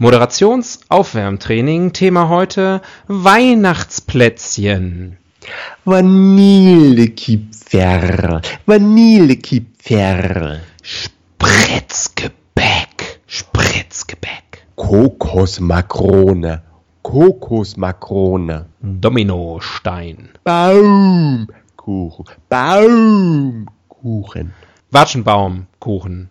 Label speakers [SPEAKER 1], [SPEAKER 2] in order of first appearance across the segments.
[SPEAKER 1] Moderationsaufwärmtraining. Thema heute Weihnachtsplätzchen.
[SPEAKER 2] Vanillekipferl. Vanillekipferl.
[SPEAKER 1] Spritzgebäck. Spritzgebäck.
[SPEAKER 2] Kokosmakrone. Kokosmakrone.
[SPEAKER 1] Dominostein.
[SPEAKER 2] Baumkuchen. Baumkuchen.
[SPEAKER 1] Watschenbaumkuchen.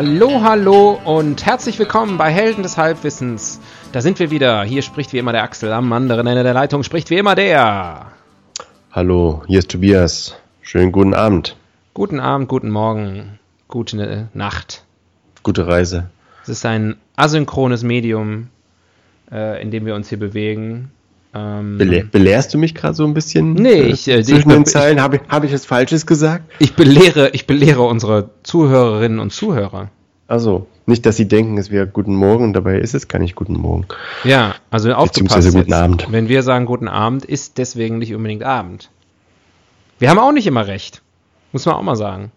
[SPEAKER 1] Hallo, hallo und herzlich willkommen bei Helden des Halbwissens. Da sind wir wieder. Hier spricht wie immer der Axel. Am anderen Ende der Leitung spricht wie immer der.
[SPEAKER 2] Hallo, hier ist Tobias. Schönen guten Abend.
[SPEAKER 1] Guten Abend, guten Morgen, gute Nacht.
[SPEAKER 2] Gute Reise.
[SPEAKER 1] Es ist ein asynchrones Medium, äh, in dem wir uns hier bewegen. Ähm,
[SPEAKER 2] Belehr, belehrst du mich gerade so ein bisschen?
[SPEAKER 1] Nee, ich, äh,
[SPEAKER 2] zwischen
[SPEAKER 1] ich-
[SPEAKER 2] den Zeilen habe ich, hab ich was Falsches gesagt?
[SPEAKER 1] ich belehre, ich belehre unsere Zuhörerinnen und Zuhörer.
[SPEAKER 2] Also, nicht, dass sie denken, es wäre guten Morgen und dabei ist es gar nicht guten Morgen.
[SPEAKER 1] Ja, also aufgepasst.
[SPEAKER 2] Beziehungsweise guten
[SPEAKER 1] jetzt.
[SPEAKER 2] Abend.
[SPEAKER 1] Wenn wir sagen guten Abend, ist deswegen nicht unbedingt Abend. Wir haben auch nicht immer recht. Muss man auch mal sagen.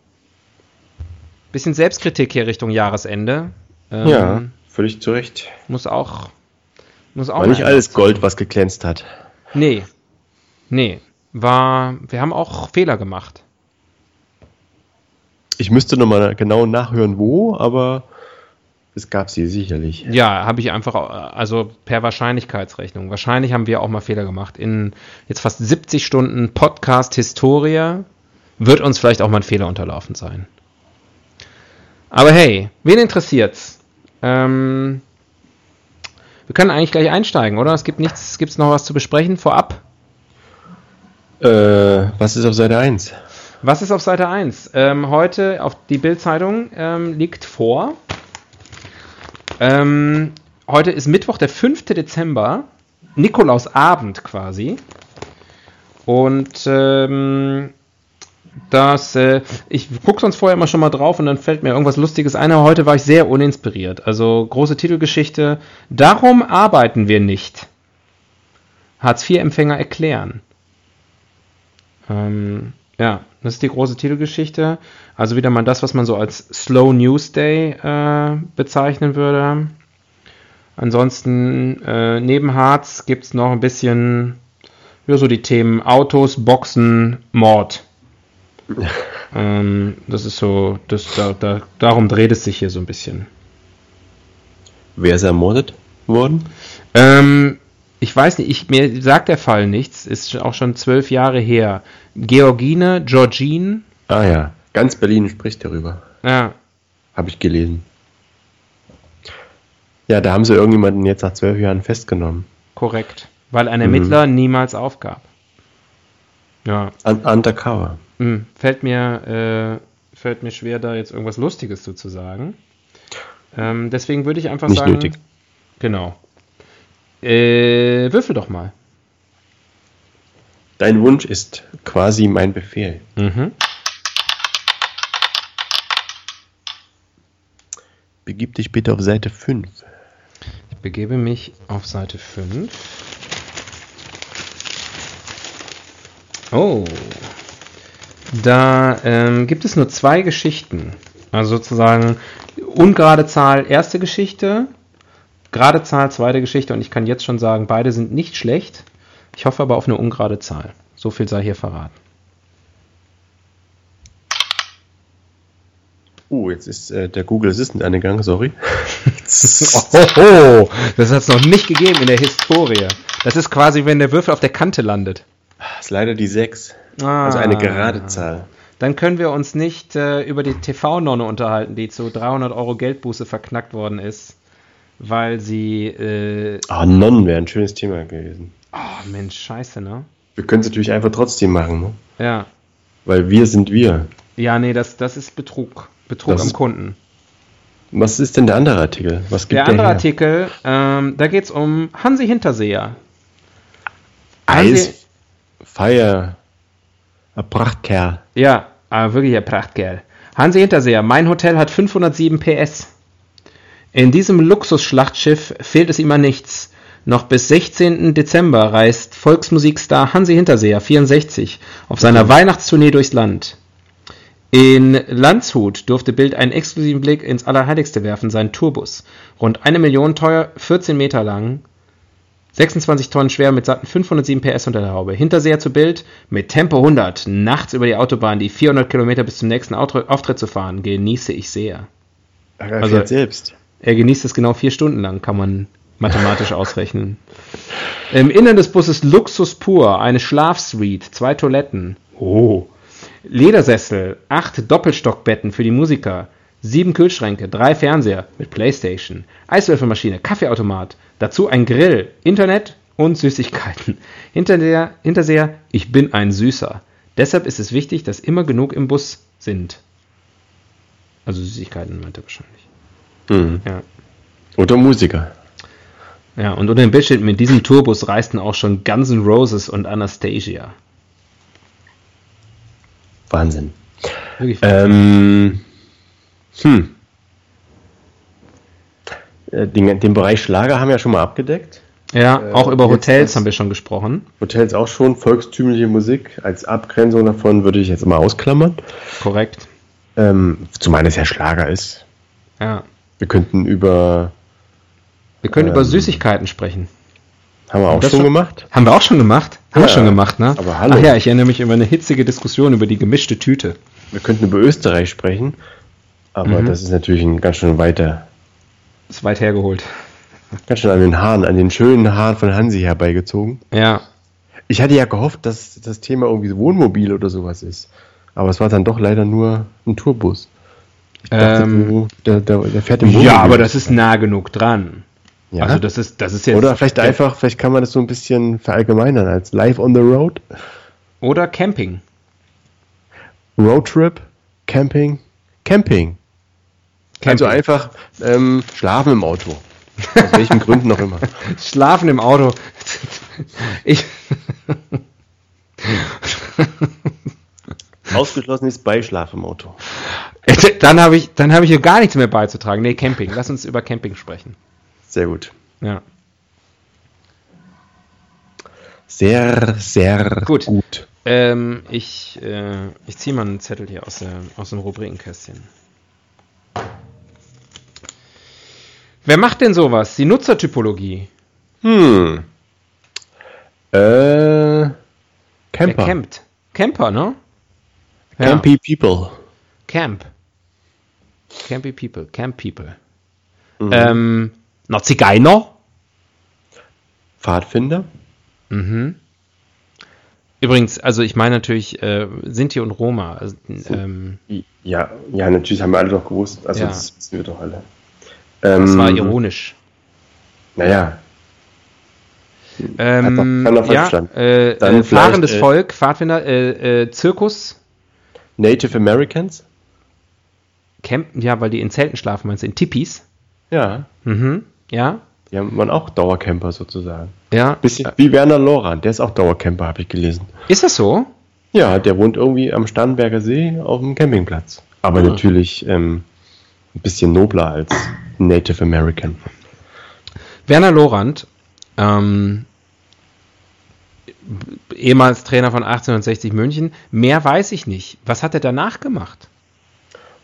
[SPEAKER 1] Bisschen Selbstkritik hier Richtung Jahresende. Ähm,
[SPEAKER 2] Ja, völlig zu Recht.
[SPEAKER 1] Muss auch. Muss auch
[SPEAKER 2] War nicht alles
[SPEAKER 1] sein.
[SPEAKER 2] Gold, was geglänzt hat.
[SPEAKER 1] Nee. Nee. War. Wir haben auch Fehler gemacht.
[SPEAKER 2] Ich müsste nochmal genau nachhören, wo, aber es gab sie sicherlich.
[SPEAKER 1] Ja, habe ich einfach, also per Wahrscheinlichkeitsrechnung. Wahrscheinlich haben wir auch mal Fehler gemacht. In jetzt fast 70 Stunden Podcast-Historie wird uns vielleicht auch mal ein Fehler unterlaufen sein. Aber hey, wen interessiert's? Ähm, wir können eigentlich gleich einsteigen, oder? Es gibt nichts, gibt's noch was zu besprechen vorab?
[SPEAKER 2] Äh, was ist auf Seite 1?
[SPEAKER 1] Was ist auf Seite 1? Ähm, heute auf die Bildzeitung ähm, liegt vor. Ähm, heute ist Mittwoch, der 5. Dezember, Nikolausabend quasi. Und ähm, das, äh, ich gucke sonst vorher immer schon mal drauf und dann fällt mir irgendwas Lustiges ein, aber heute war ich sehr uninspiriert. Also große Titelgeschichte. Darum arbeiten wir nicht. Hartz-IV-Empfänger erklären. Ähm, ja, das ist die große Titelgeschichte. Also wieder mal das, was man so als Slow News Day äh, bezeichnen würde. Ansonsten äh, neben Harz gibt es noch ein bisschen ja, so die Themen Autos, Boxen, Mord. ähm, das ist so, das, da, da, darum dreht es sich hier so ein bisschen.
[SPEAKER 2] Wer ist ermordet worden?
[SPEAKER 1] Ähm, ich weiß nicht, ich, mir sagt der Fall nichts, ist auch schon zwölf Jahre her. Georgine, Georgine,
[SPEAKER 2] Ah ja, ganz Berlin spricht darüber.
[SPEAKER 1] ja,
[SPEAKER 2] Habe ich gelesen. Ja, da haben sie irgendjemanden jetzt nach zwölf Jahren festgenommen.
[SPEAKER 1] korrekt. Weil ein Ermittler niemals aufgab. Ja,
[SPEAKER 2] Un undercover.
[SPEAKER 1] Hm, fällt mir, äh, fällt mir schwer, da jetzt irgendwas Lustiges zu, zu sagen. Ähm, deswegen würde ich einfach
[SPEAKER 2] Nicht
[SPEAKER 1] sagen.
[SPEAKER 2] nötig.
[SPEAKER 1] Genau. Äh, würfel doch mal.
[SPEAKER 2] Dein Wunsch ist quasi mein Befehl.
[SPEAKER 1] Mhm.
[SPEAKER 2] Begib dich bitte auf Seite 5.
[SPEAKER 1] Ich begebe mich auf Seite 5. Oh. Da ähm, gibt es nur zwei Geschichten. Also sozusagen ungerade Zahl erste Geschichte, gerade Zahl zweite Geschichte und ich kann jetzt schon sagen, beide sind nicht schlecht. Ich hoffe aber auf eine ungerade Zahl. So viel sei hier verraten.
[SPEAKER 2] Oh, jetzt ist äh, der Google Assistant angegangen, sorry.
[SPEAKER 1] Oh, das hat es noch nicht gegeben in der Historie. Das ist quasi, wenn der Würfel auf der Kante landet.
[SPEAKER 2] Das ist leider die 6.
[SPEAKER 1] Ah.
[SPEAKER 2] Also eine gerade Zahl.
[SPEAKER 1] dann können wir uns nicht äh, über die TV-Nonne unterhalten, die zu 300 Euro Geldbuße verknackt worden ist, weil sie. Äh,
[SPEAKER 2] Ah, Nonnen wäre ein schönes Thema gewesen.
[SPEAKER 1] oh Mensch, scheiße, ne?
[SPEAKER 2] Wir können es natürlich einfach trotzdem machen, ne?
[SPEAKER 1] Ja.
[SPEAKER 2] Weil wir sind wir.
[SPEAKER 1] Ja, nee, das, das ist Betrug. Betrug
[SPEAKER 2] Das
[SPEAKER 1] am Kunden.
[SPEAKER 2] Was ist denn der andere Artikel? Was gibt
[SPEAKER 1] Der andere
[SPEAKER 2] her?
[SPEAKER 1] Artikel, ähm, da geht es um Hansi Hinterseher.
[SPEAKER 2] Eis, Feier, ein Prachtkerl.
[SPEAKER 1] Ja, aber wirklich ein Prachtkerl. Hansi Hinterseher, mein Hotel hat 507 PS. In diesem Luxusschlachtschiff fehlt es ihm an nichts. Noch bis 16. Dezember reist Volksmusikstar Hansi Hinterseher, 64, auf seiner Weihnachtstournee durchs Land. In Landshut durfte Bild einen exklusiven Blick ins Allerheiligste werfen, seinen Tourbus. Rund eine Million teuer, 14 Meter lang, 26 Tonnen schwer mit satten 507 PS unter der Haube. Hinterseher zu Bild mit Tempo 100 nachts über die Autobahn die 400 Kilometer bis zum nächsten Auftritt zu fahren, genieße ich sehr.
[SPEAKER 2] Er
[SPEAKER 1] Also-
[SPEAKER 2] selbst.
[SPEAKER 1] Er genießt es genau vier Stunden lang, kann man mathematisch ausrechnen. Im Innern des Busses Luxus pur, eine Schlafsuite, zwei Toiletten. Oh. Ledersessel, acht Doppelstockbetten für die Musiker, sieben Kühlschränke, drei Fernseher mit Playstation, Eiswürfelmaschine, Kaffeeautomat, dazu ein Grill, Internet und Süßigkeiten. Hinterseher, Hinterseher, ich bin ein Süßer. Deshalb ist es wichtig, dass immer genug im Bus sind. Also Süßigkeiten meint er wahrscheinlich.
[SPEAKER 2] Mhm.
[SPEAKER 1] Ja.
[SPEAKER 2] Oder Musiker.
[SPEAKER 1] Ja, und unter dem Bild steht, mit diesem Tourbus reisten auch schon Guns N' Roses und Anastasia.
[SPEAKER 2] Wahnsinn.
[SPEAKER 1] Wirklich.
[SPEAKER 2] Ähm, hm. Äh, Den, den Bereich Schlager haben wir ja schon mal abgedeckt.
[SPEAKER 1] ja,
[SPEAKER 2] äh,
[SPEAKER 1] auch über Hotels haben wir schon gesprochen.
[SPEAKER 2] Hotels auch schon. Volkstümliche Musik als Abgrenzung davon würde ich jetzt mal ausklammern.
[SPEAKER 1] Korrekt.
[SPEAKER 2] Ähm, zumal es ja Schlager ist.
[SPEAKER 1] Ja.
[SPEAKER 2] Wir könnten über.
[SPEAKER 1] Wir können
[SPEAKER 2] Ähm,
[SPEAKER 1] über Süßigkeiten sprechen.
[SPEAKER 2] Haben wir auch schon
[SPEAKER 1] schon-
[SPEAKER 2] gemacht?
[SPEAKER 1] Haben wir auch schon gemacht? Haben wir
[SPEAKER 2] Ja,
[SPEAKER 1] schon gemacht, ne?
[SPEAKER 2] aber hallo.
[SPEAKER 1] Ach ja, ich erinnere mich über eine hitzige Diskussion über die gemischte Tüte.
[SPEAKER 2] Wir könnten über Österreich sprechen. Aber
[SPEAKER 1] Mhm.
[SPEAKER 2] das ist natürlich ein ganz schön weiter.
[SPEAKER 1] Ist weit hergeholt.
[SPEAKER 2] Ganz schön an den Haaren, an den schönen Haaren von Hansi herbeigezogen.
[SPEAKER 1] Ja.
[SPEAKER 2] Ich hatte ja gehofft, dass das Thema irgendwie Wohnmobil oder sowas ist. Aber es war dann doch leider nur ein Tourbus. Dachte,
[SPEAKER 1] Ähm,
[SPEAKER 2] der, der, der fährt im Wohnmobil.
[SPEAKER 1] Ja, aber das ist nah genug dran.
[SPEAKER 2] Ja?
[SPEAKER 1] Also das ist, das ist jetzt.
[SPEAKER 2] Oder vielleicht einfach, vielleicht kann man das so ein bisschen verallgemeinern als Live on the Road,
[SPEAKER 1] Oder Camping.
[SPEAKER 2] Roadtrip, Camping, Camping. Also
[SPEAKER 1] Camping.
[SPEAKER 2] einfach ähm, schlafen im Auto. Aus welchen Gründen auch immer.
[SPEAKER 1] Schlafen im Auto. Ich,
[SPEAKER 2] Ausgeschlossen ist Beischlaf im Auto.
[SPEAKER 1] dann habe ich, dann habe ich hier gar nichts mehr beizutragen. Nee, Camping. Lass uns über Camping sprechen.
[SPEAKER 2] Sehr gut.
[SPEAKER 1] Ja.
[SPEAKER 2] Sehr, sehr
[SPEAKER 1] Gut.
[SPEAKER 2] gut.
[SPEAKER 1] Ähm, ich äh, ich ziehe mal einen Zettel hier aus, der, aus dem Rubrikenkästchen. Wer macht denn sowas? Die Nutzertypologie.
[SPEAKER 2] Hm. Äh,
[SPEAKER 1] Wer
[SPEAKER 2] Camper.
[SPEAKER 1] campt? Camper, ne? Ja.
[SPEAKER 2] Campy People.
[SPEAKER 1] Camp. Campy People. Camp People.
[SPEAKER 2] Mhm.
[SPEAKER 1] Ähm, noch Zigeuner?
[SPEAKER 2] Pfadfinder.
[SPEAKER 1] Mhm. Übrigens, also ich meine natürlich äh, Sinti und Roma. Also, ähm,
[SPEAKER 2] Ja, ja, natürlich haben wir alle doch gewusst. Also
[SPEAKER 1] Ja.
[SPEAKER 2] das wissen wir doch alle. Ähm,
[SPEAKER 1] das war ironisch.
[SPEAKER 2] Naja,
[SPEAKER 1] Ähm,
[SPEAKER 2] keiner
[SPEAKER 1] ja, äh, äh, fahrendes
[SPEAKER 2] äh,
[SPEAKER 1] Volk, Pfadfinder, äh, äh, Zirkus,
[SPEAKER 2] Native Americans.
[SPEAKER 1] Campen, ja, weil die in Zelten schlafen, meinst du, in Tipis?
[SPEAKER 2] Ja,
[SPEAKER 1] Mhm, ja,
[SPEAKER 2] die haben man auch Dauercamper sozusagen.
[SPEAKER 1] ja.
[SPEAKER 2] Bisschen wie Werner Loran, der ist auch Dauercamper, habe ich gelesen.
[SPEAKER 1] Ist das so?
[SPEAKER 2] Ja, der wohnt irgendwie am Starnberger See auf dem Campingplatz. Aber
[SPEAKER 1] Ah.
[SPEAKER 2] natürlich ähm, ein bisschen nobler als Native American.
[SPEAKER 1] Werner Lorand, ähm, ehemals Trainer von 1860 München, mehr weiß ich nicht. Was hat er danach gemacht?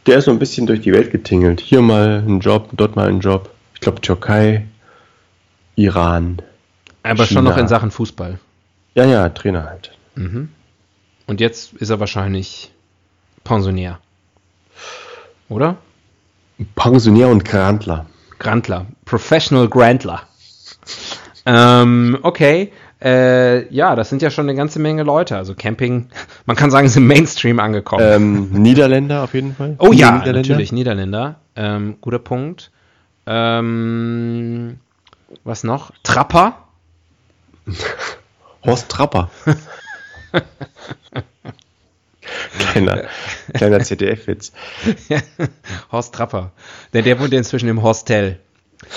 [SPEAKER 2] Der ist so ein bisschen durch die Welt getingelt. Hier mal ein Job, dort mal ein Job. Ich glaube Türkei, Iran.
[SPEAKER 1] Aber schon
[SPEAKER 2] China.
[SPEAKER 1] noch in Sachen Fußball.
[SPEAKER 2] Ja, ja, Trainer halt.
[SPEAKER 1] Mhm. Und jetzt ist er wahrscheinlich Pensionär. Oder?
[SPEAKER 2] Pensionär und Grantler.
[SPEAKER 1] Grantler. Professional Grantler. Ähm, okay. Äh, ja, das sind ja schon eine ganze Menge Leute. Also Camping, man kann sagen, ist im Mainstream angekommen.
[SPEAKER 2] Ähm, Niederländer auf jeden Fall.
[SPEAKER 1] oh ja,
[SPEAKER 2] Niederländer?
[SPEAKER 1] natürlich, Niederländer. Ähm, guter Punkt. Ähm, was noch? Trapper.
[SPEAKER 2] Horst Trapper. kleiner, kleiner ZDF-Witz.
[SPEAKER 1] Horst Trapper. Der, der wohnt inzwischen im Hostel.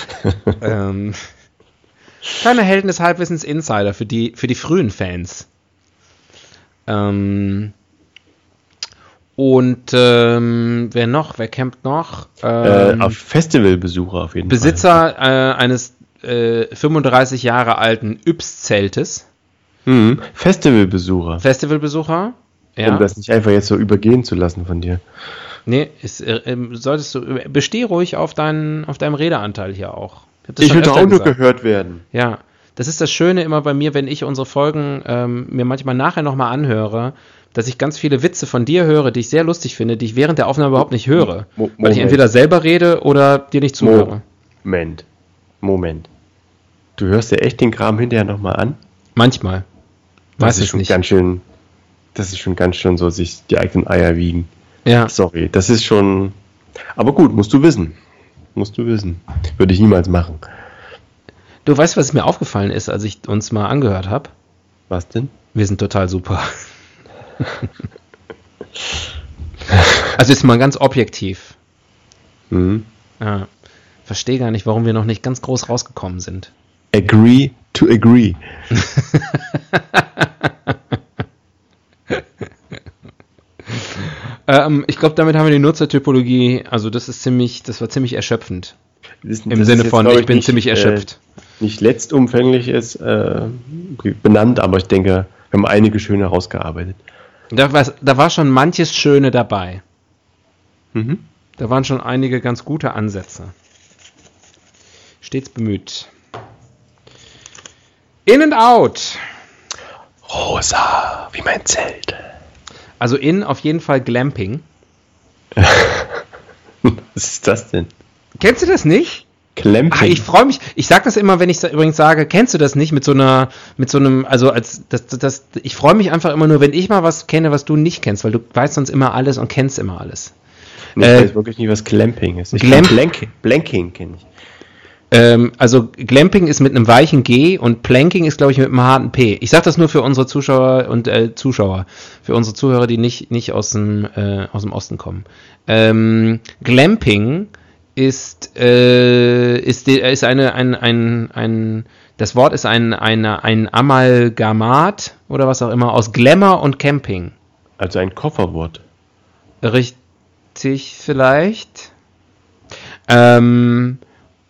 [SPEAKER 1] ähm, kleiner Helden des Halbwissens Insider für die, für die frühen Fans. Ähm, und ähm, wer noch? Wer campt noch?
[SPEAKER 2] Äh,
[SPEAKER 1] Ähm,
[SPEAKER 2] auf Festivalbesucher auf jeden Fall.
[SPEAKER 1] Besitzer äh, eines äh, 35 Jahre alten Yps-Zeltes.
[SPEAKER 2] Mhm. Festivalbesucher.
[SPEAKER 1] Festivalbesucher. Ja.
[SPEAKER 2] Um das nicht einfach jetzt so übergehen zu lassen von dir.
[SPEAKER 1] Nee, ist, äh, ähm, solltest du, besteh ruhig auf, deinen, auf deinem Redeanteil hier auch. das
[SPEAKER 2] Ich
[SPEAKER 1] schon
[SPEAKER 2] will auch nur gehört werden.
[SPEAKER 1] Ja, das ist das Schöne immer bei mir, wenn ich unsere Folgen ähm, mir manchmal nachher nochmal anhöre, dass ich ganz viele Witze von dir höre, die ich sehr lustig finde, die ich während der Aufnahme überhaupt nicht höre.
[SPEAKER 2] Mo-
[SPEAKER 1] weil ich
[SPEAKER 2] Moment.
[SPEAKER 1] entweder selber rede oder dir nicht zuhöre.
[SPEAKER 2] Moment. Moment. Du hörst dir echt den Kram hinterher nochmal an?
[SPEAKER 1] Manchmal.
[SPEAKER 2] Das
[SPEAKER 1] Weiß
[SPEAKER 2] ist
[SPEAKER 1] ich
[SPEAKER 2] schon
[SPEAKER 1] nicht.
[SPEAKER 2] ganz schön. Das ist schon ganz schön so, sich die eigenen Eier wiegen.
[SPEAKER 1] Ja.
[SPEAKER 2] Sorry, das ist schon. Aber gut, musst du wissen. Musst du wissen. Würde ich niemals machen.
[SPEAKER 1] Du weißt, was mir aufgefallen ist, als ich uns mal angehört habe?
[SPEAKER 2] Was denn?
[SPEAKER 1] Wir sind total super. also jetzt mal ganz objektiv.
[SPEAKER 2] Mhm.
[SPEAKER 1] Ja. Verstehe gar nicht, warum wir noch nicht ganz groß rausgekommen sind.
[SPEAKER 2] Agree to agree.
[SPEAKER 1] Ähm, ich glaube, damit haben wir die Nutzertypologie, also das ist ziemlich, das war ziemlich erschöpfend.
[SPEAKER 2] Das
[SPEAKER 1] Im
[SPEAKER 2] das
[SPEAKER 1] Sinne
[SPEAKER 2] jetzt,
[SPEAKER 1] von,
[SPEAKER 2] glaub
[SPEAKER 1] ich bin
[SPEAKER 2] nicht,
[SPEAKER 1] ziemlich erschöpft.
[SPEAKER 2] Äh, nicht letztumfänglich ist äh, benannt, aber ich denke, wir haben einige schöne herausgearbeitet.
[SPEAKER 1] Da, war, da war schon manches Schöne dabei.
[SPEAKER 2] Mhm.
[SPEAKER 1] Da waren schon einige ganz gute Ansätze. Stets bemüht. In and out.
[SPEAKER 2] Rosa, wie mein Zelt.
[SPEAKER 1] Also in auf jeden Fall Glamping.
[SPEAKER 2] Was ist das denn?
[SPEAKER 1] Kennst du das nicht?
[SPEAKER 2] Clamping.
[SPEAKER 1] Ah, ich freue mich. Ich sage das immer, wenn ich übrigens sage, kennst du das nicht mit so einer, mit so einem, also als das, das, das ich freue mich einfach immer nur, wenn ich mal was kenne, was du nicht kennst, weil du weißt sonst immer alles und kennst immer alles.
[SPEAKER 2] ich
[SPEAKER 1] äh,
[SPEAKER 2] weiß wirklich nicht, was Clamping ist. Ich
[SPEAKER 1] Glamp-
[SPEAKER 2] Blanking, Blanking kenne ich.
[SPEAKER 1] Ähm, also Glamping ist mit einem weichen G und Planking ist, glaube ich, mit einem harten P. Ich sage das nur für unsere Zuschauer und äh, Zuschauer, für unsere Zuhörer, die nicht, nicht aus, dem, äh, aus dem Osten kommen. Ähm, Glamping ist, äh, ist, ist eine, ein, ein, ein, das Wort ist ein, eine, ein Amalgamat oder was auch immer aus Glamour und Camping.
[SPEAKER 2] Also ein Kofferwort.
[SPEAKER 1] Richtig, vielleicht. Ähm,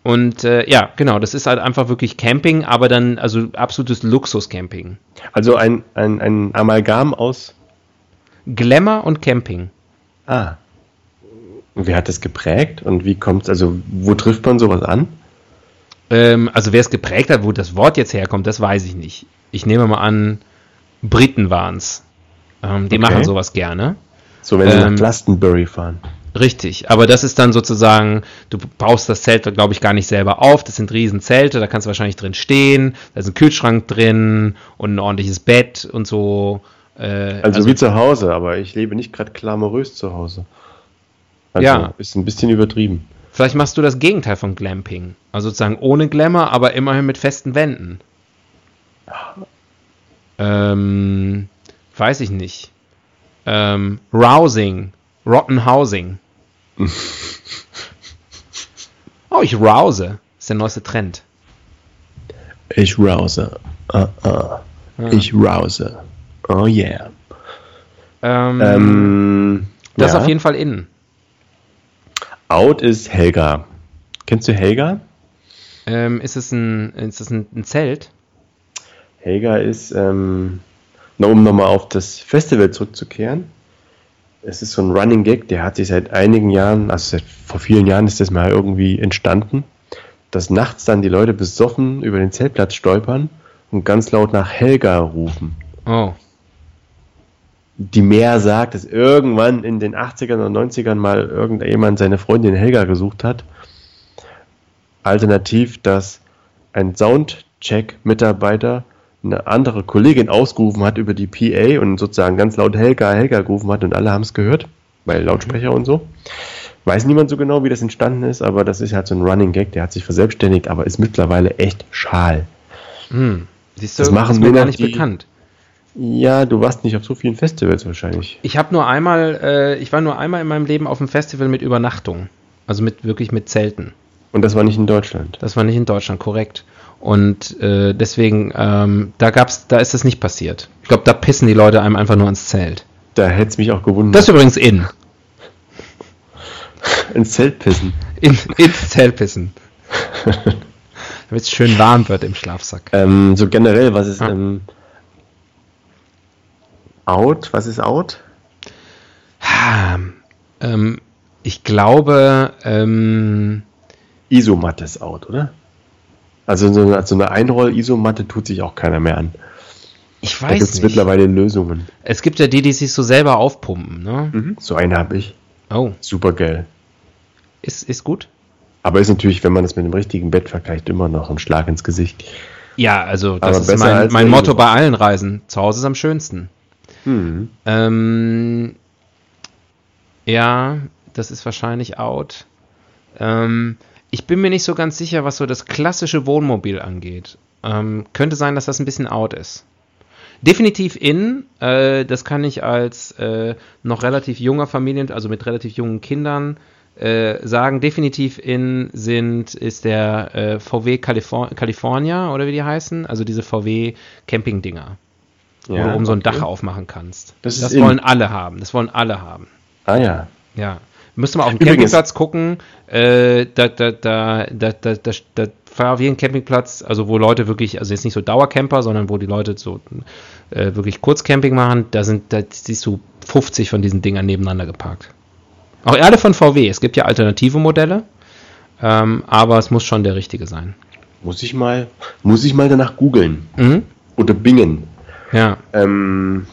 [SPEAKER 1] und äh, ja, genau, das ist halt einfach wirklich Camping, aber dann, also absolutes Luxus-Camping.
[SPEAKER 2] Also ein, ein, ein Amalgam aus.
[SPEAKER 1] Glamour und Camping.
[SPEAKER 2] Ah. Wer hat das geprägt und wie kommt Also, wo trifft man sowas an?
[SPEAKER 1] Ähm, also wer es geprägt hat, wo das Wort jetzt herkommt, das weiß ich nicht. Ich nehme mal an, Briten waren es. Ähm, die
[SPEAKER 2] Okay.
[SPEAKER 1] machen sowas gerne.
[SPEAKER 2] So, wenn sie
[SPEAKER 1] Ähm,
[SPEAKER 2] nach Glastonbury fahren.
[SPEAKER 1] Richtig, aber das ist dann sozusagen, du baust das Zelt, glaube ich, gar nicht selber auf. Das sind Riesenzelte, da kannst du wahrscheinlich drin stehen, da ist ein Kühlschrank drin und ein ordentliches Bett und so. Äh,
[SPEAKER 2] Also, wie zu Hause, aber ich lebe nicht gerade glamourös zu Hause. Also,
[SPEAKER 1] Ja.
[SPEAKER 2] ist ein bisschen übertrieben.
[SPEAKER 1] vielleicht machst du das Gegenteil von Glamping. Also sozusagen ohne Glamour, aber immerhin mit festen Wänden. Ähm, weiß ich nicht. Ähm, Rousing. Rotten Housing. oh, ich rouse. ist der neueste Trend.
[SPEAKER 2] Ich rouse. Ah, ah. Ich rouse. Oh yeah.
[SPEAKER 1] Ähm,
[SPEAKER 2] Ähm,
[SPEAKER 1] das ist
[SPEAKER 2] ja.
[SPEAKER 1] auf jeden Fall innen.
[SPEAKER 2] Out ist Helga. Kennst du Helga?
[SPEAKER 1] Ähm, ist es ein, ist es ein, ein Zelt?
[SPEAKER 2] Helga ist, ähm, na, um nochmal auf das Festival zurückzukehren. Es ist so ein Running Gag, der hat sich seit einigen Jahren, also seit vor vielen Jahren ist das mal irgendwie entstanden, dass nachts dann die Leute besoffen über den Zeltplatz stolpern und ganz laut nach Helga rufen.
[SPEAKER 1] Oh.
[SPEAKER 2] Die mehr sagt, dass irgendwann in den 80ern oder 90ern mal irgendjemand seine Freundin Helga gesucht hat. Alternativ, dass ein Soundcheck-Mitarbeiter eine andere Kollegin ausgerufen hat über die PA und sozusagen ganz laut Helga, Helga gerufen hat und alle haben es gehört, bei Lautsprecher und so. Weiß niemand so genau, wie das entstanden ist, aber das ist halt so ein Running Gag, der hat sich verselbstständigt, aber ist mittlerweile echt schal.
[SPEAKER 1] Hm. Siehst du,
[SPEAKER 2] Das machen
[SPEAKER 1] ist mir gar nicht
[SPEAKER 2] die-
[SPEAKER 1] bekannt.
[SPEAKER 2] Ja, du warst nicht auf so vielen Festivals wahrscheinlich.
[SPEAKER 1] Ich habe nur einmal, äh, ich war nur einmal in meinem Leben auf einem Festival mit Übernachtung. Also mit wirklich mit Zelten.
[SPEAKER 2] Und das war nicht in Deutschland.
[SPEAKER 1] Das war nicht in Deutschland, korrekt. Und äh, deswegen, ähm, da gab's, da ist es nicht passiert. Ich glaube, da pissen die Leute einem einfach nur ins Zelt.
[SPEAKER 2] Da hätte es mich auch gewundert.
[SPEAKER 1] Das ist übrigens in.
[SPEAKER 2] ins Zelt pissen.
[SPEAKER 1] in ins Zelt pissen. Damit es schön warm wird im Schlafsack.
[SPEAKER 2] Ähm, so generell, was ist
[SPEAKER 1] Ja.
[SPEAKER 2] ähm, out? Was ist out?
[SPEAKER 1] Ah, ähm, ich glaube, ähm,
[SPEAKER 2] Isomatte ist out, oder? Also so eine, so eine Einroll-Isomatte tut sich auch keiner mehr an.
[SPEAKER 1] ich
[SPEAKER 2] Da gibt
[SPEAKER 1] weiß
[SPEAKER 2] es
[SPEAKER 1] nicht.
[SPEAKER 2] mittlerweile Lösungen.
[SPEAKER 1] Es gibt ja die, die sich so selber aufpumpen, ne?
[SPEAKER 2] So eine habe ich.
[SPEAKER 1] Oh,
[SPEAKER 2] Super geil.
[SPEAKER 1] ist, ist gut?
[SPEAKER 2] Aber ist natürlich, wenn man das mit dem richtigen Bett vergleicht, immer noch ein Schlag ins Gesicht.
[SPEAKER 1] Ja, also das
[SPEAKER 2] Aber
[SPEAKER 1] ist mein, mein Motto bei allen Reisen. Zu Hause ist am schönsten.
[SPEAKER 2] Hm.
[SPEAKER 1] Ähm, ja, das ist wahrscheinlich out. Ähm, ich bin mir nicht so ganz sicher, was so das klassische Wohnmobil angeht. Ähm, könnte sein, dass das ein bisschen out ist. Definitiv in, äh, das kann ich als äh, noch relativ junger Familien, also mit relativ jungen Kindern äh, sagen. Definitiv in sind ist der äh, VW Califor California oder wie die heißen, also diese VW Camping-Dinger wo du oben so ein. Dach aufmachen kannst.
[SPEAKER 2] Das
[SPEAKER 1] Das,
[SPEAKER 2] in.
[SPEAKER 1] wollen alle haben. Das wollen alle haben.
[SPEAKER 2] Ah ja.
[SPEAKER 1] Ja. Müsste mal auf
[SPEAKER 2] Übrigens-
[SPEAKER 1] Campingplatz gucken. Äh, da, da, da, da, da, da, da war wie ein Campingplatz, also wo Leute wirklich, also jetzt nicht so Dauercamper, sondern wo die Leute so äh, wirklich Kurzcamping machen, da sind, da siehst du 50 von diesen Dingern nebeneinander geparkt. Auch alle von VW. Es gibt ja alternative Modelle, ähm, aber es muss schon der richtige sein.
[SPEAKER 2] Muss ich mal, muss ich mal danach googeln.
[SPEAKER 1] Mhm.
[SPEAKER 2] Oder bingen.
[SPEAKER 1] Ja.
[SPEAKER 2] Ähm,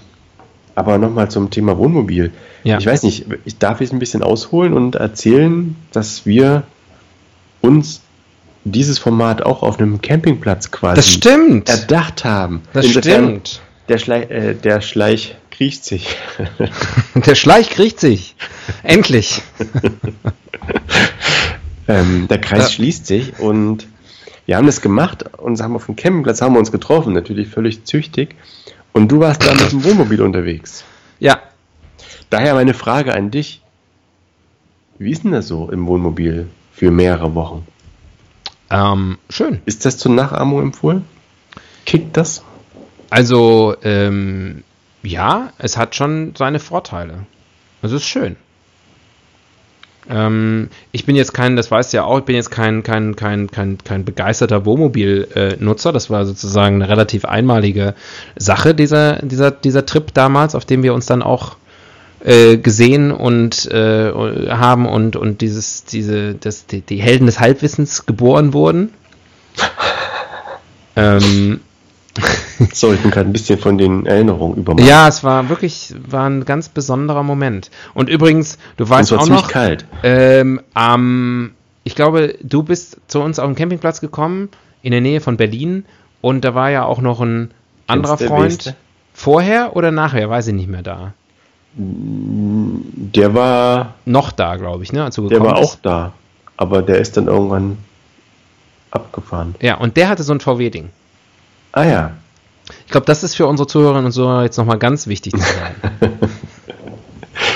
[SPEAKER 2] aber nochmal zum Thema Wohnmobil.
[SPEAKER 1] Ja.
[SPEAKER 2] Ich weiß nicht, ich darf jetzt ein bisschen ausholen und erzählen, dass wir uns dieses Format auch auf einem Campingplatz quasi
[SPEAKER 1] Das stimmt.
[SPEAKER 2] erdacht haben.
[SPEAKER 1] Das
[SPEAKER 2] Insofern,
[SPEAKER 1] stimmt.
[SPEAKER 2] Der, Schleich, äh, der Schleich kriecht sich.
[SPEAKER 1] Der Schleich kriegt sich. Endlich.
[SPEAKER 2] ähm, der Kreis
[SPEAKER 1] Ja.
[SPEAKER 2] schließt sich und wir haben das gemacht und haben auf dem Campingplatz haben wir uns getroffen, natürlich völlig züchtig. Und du warst da mit dem Wohnmobil unterwegs.
[SPEAKER 1] Ja.
[SPEAKER 2] Daher meine Frage an dich. Wie ist denn das so im Wohnmobil für mehrere Wochen?
[SPEAKER 1] Ähm, schön.
[SPEAKER 2] Ist das zur Nachahmung empfohlen? Kickt das?
[SPEAKER 1] Also, ähm, ja, es hat schon seine Vorteile. Es ist schön. Ähm, ich bin jetzt kein, das weißt du ja auch, ich bin jetzt kein, kein, kein, kein, kein begeisterter Wohnmobil-Nutzer. Das war sozusagen eine relativ einmalige Sache, dieser, dieser, dieser Trip damals, auf dem wir uns dann auch äh, gesehen und äh, haben und, und dieses, diese, das, die, die Helden des Halbwissens geboren wurden. ähm,
[SPEAKER 2] So, ich bin gerade ein bisschen von den Erinnerungen übermacht.
[SPEAKER 1] ja, es war wirklich, war ein ganz besonderer Moment. Und übrigens, du
[SPEAKER 2] es
[SPEAKER 1] weißt
[SPEAKER 2] war
[SPEAKER 1] auch
[SPEAKER 2] ziemlich
[SPEAKER 1] noch,
[SPEAKER 2] kalt.
[SPEAKER 1] ähm, am, ich glaube, du bist zu uns auf den Campingplatz gekommen, in der Nähe von Berlin, und da war ja auch noch ein anderer
[SPEAKER 2] der
[SPEAKER 1] Freund. Vorher oder nachher, weiß ich nicht mehr da.
[SPEAKER 2] Der war,
[SPEAKER 1] Noch da, glaube ich, ne? Als du
[SPEAKER 2] der war auch
[SPEAKER 1] bist.
[SPEAKER 2] da. Aber der ist dann irgendwann abgefahren.
[SPEAKER 1] Ja, und der hatte so ein VW-Ding.
[SPEAKER 2] Ah ja.
[SPEAKER 1] Ich glaube, das ist für unsere Zuhörerinnen und Zuhörer jetzt nochmal ganz wichtig zu sagen.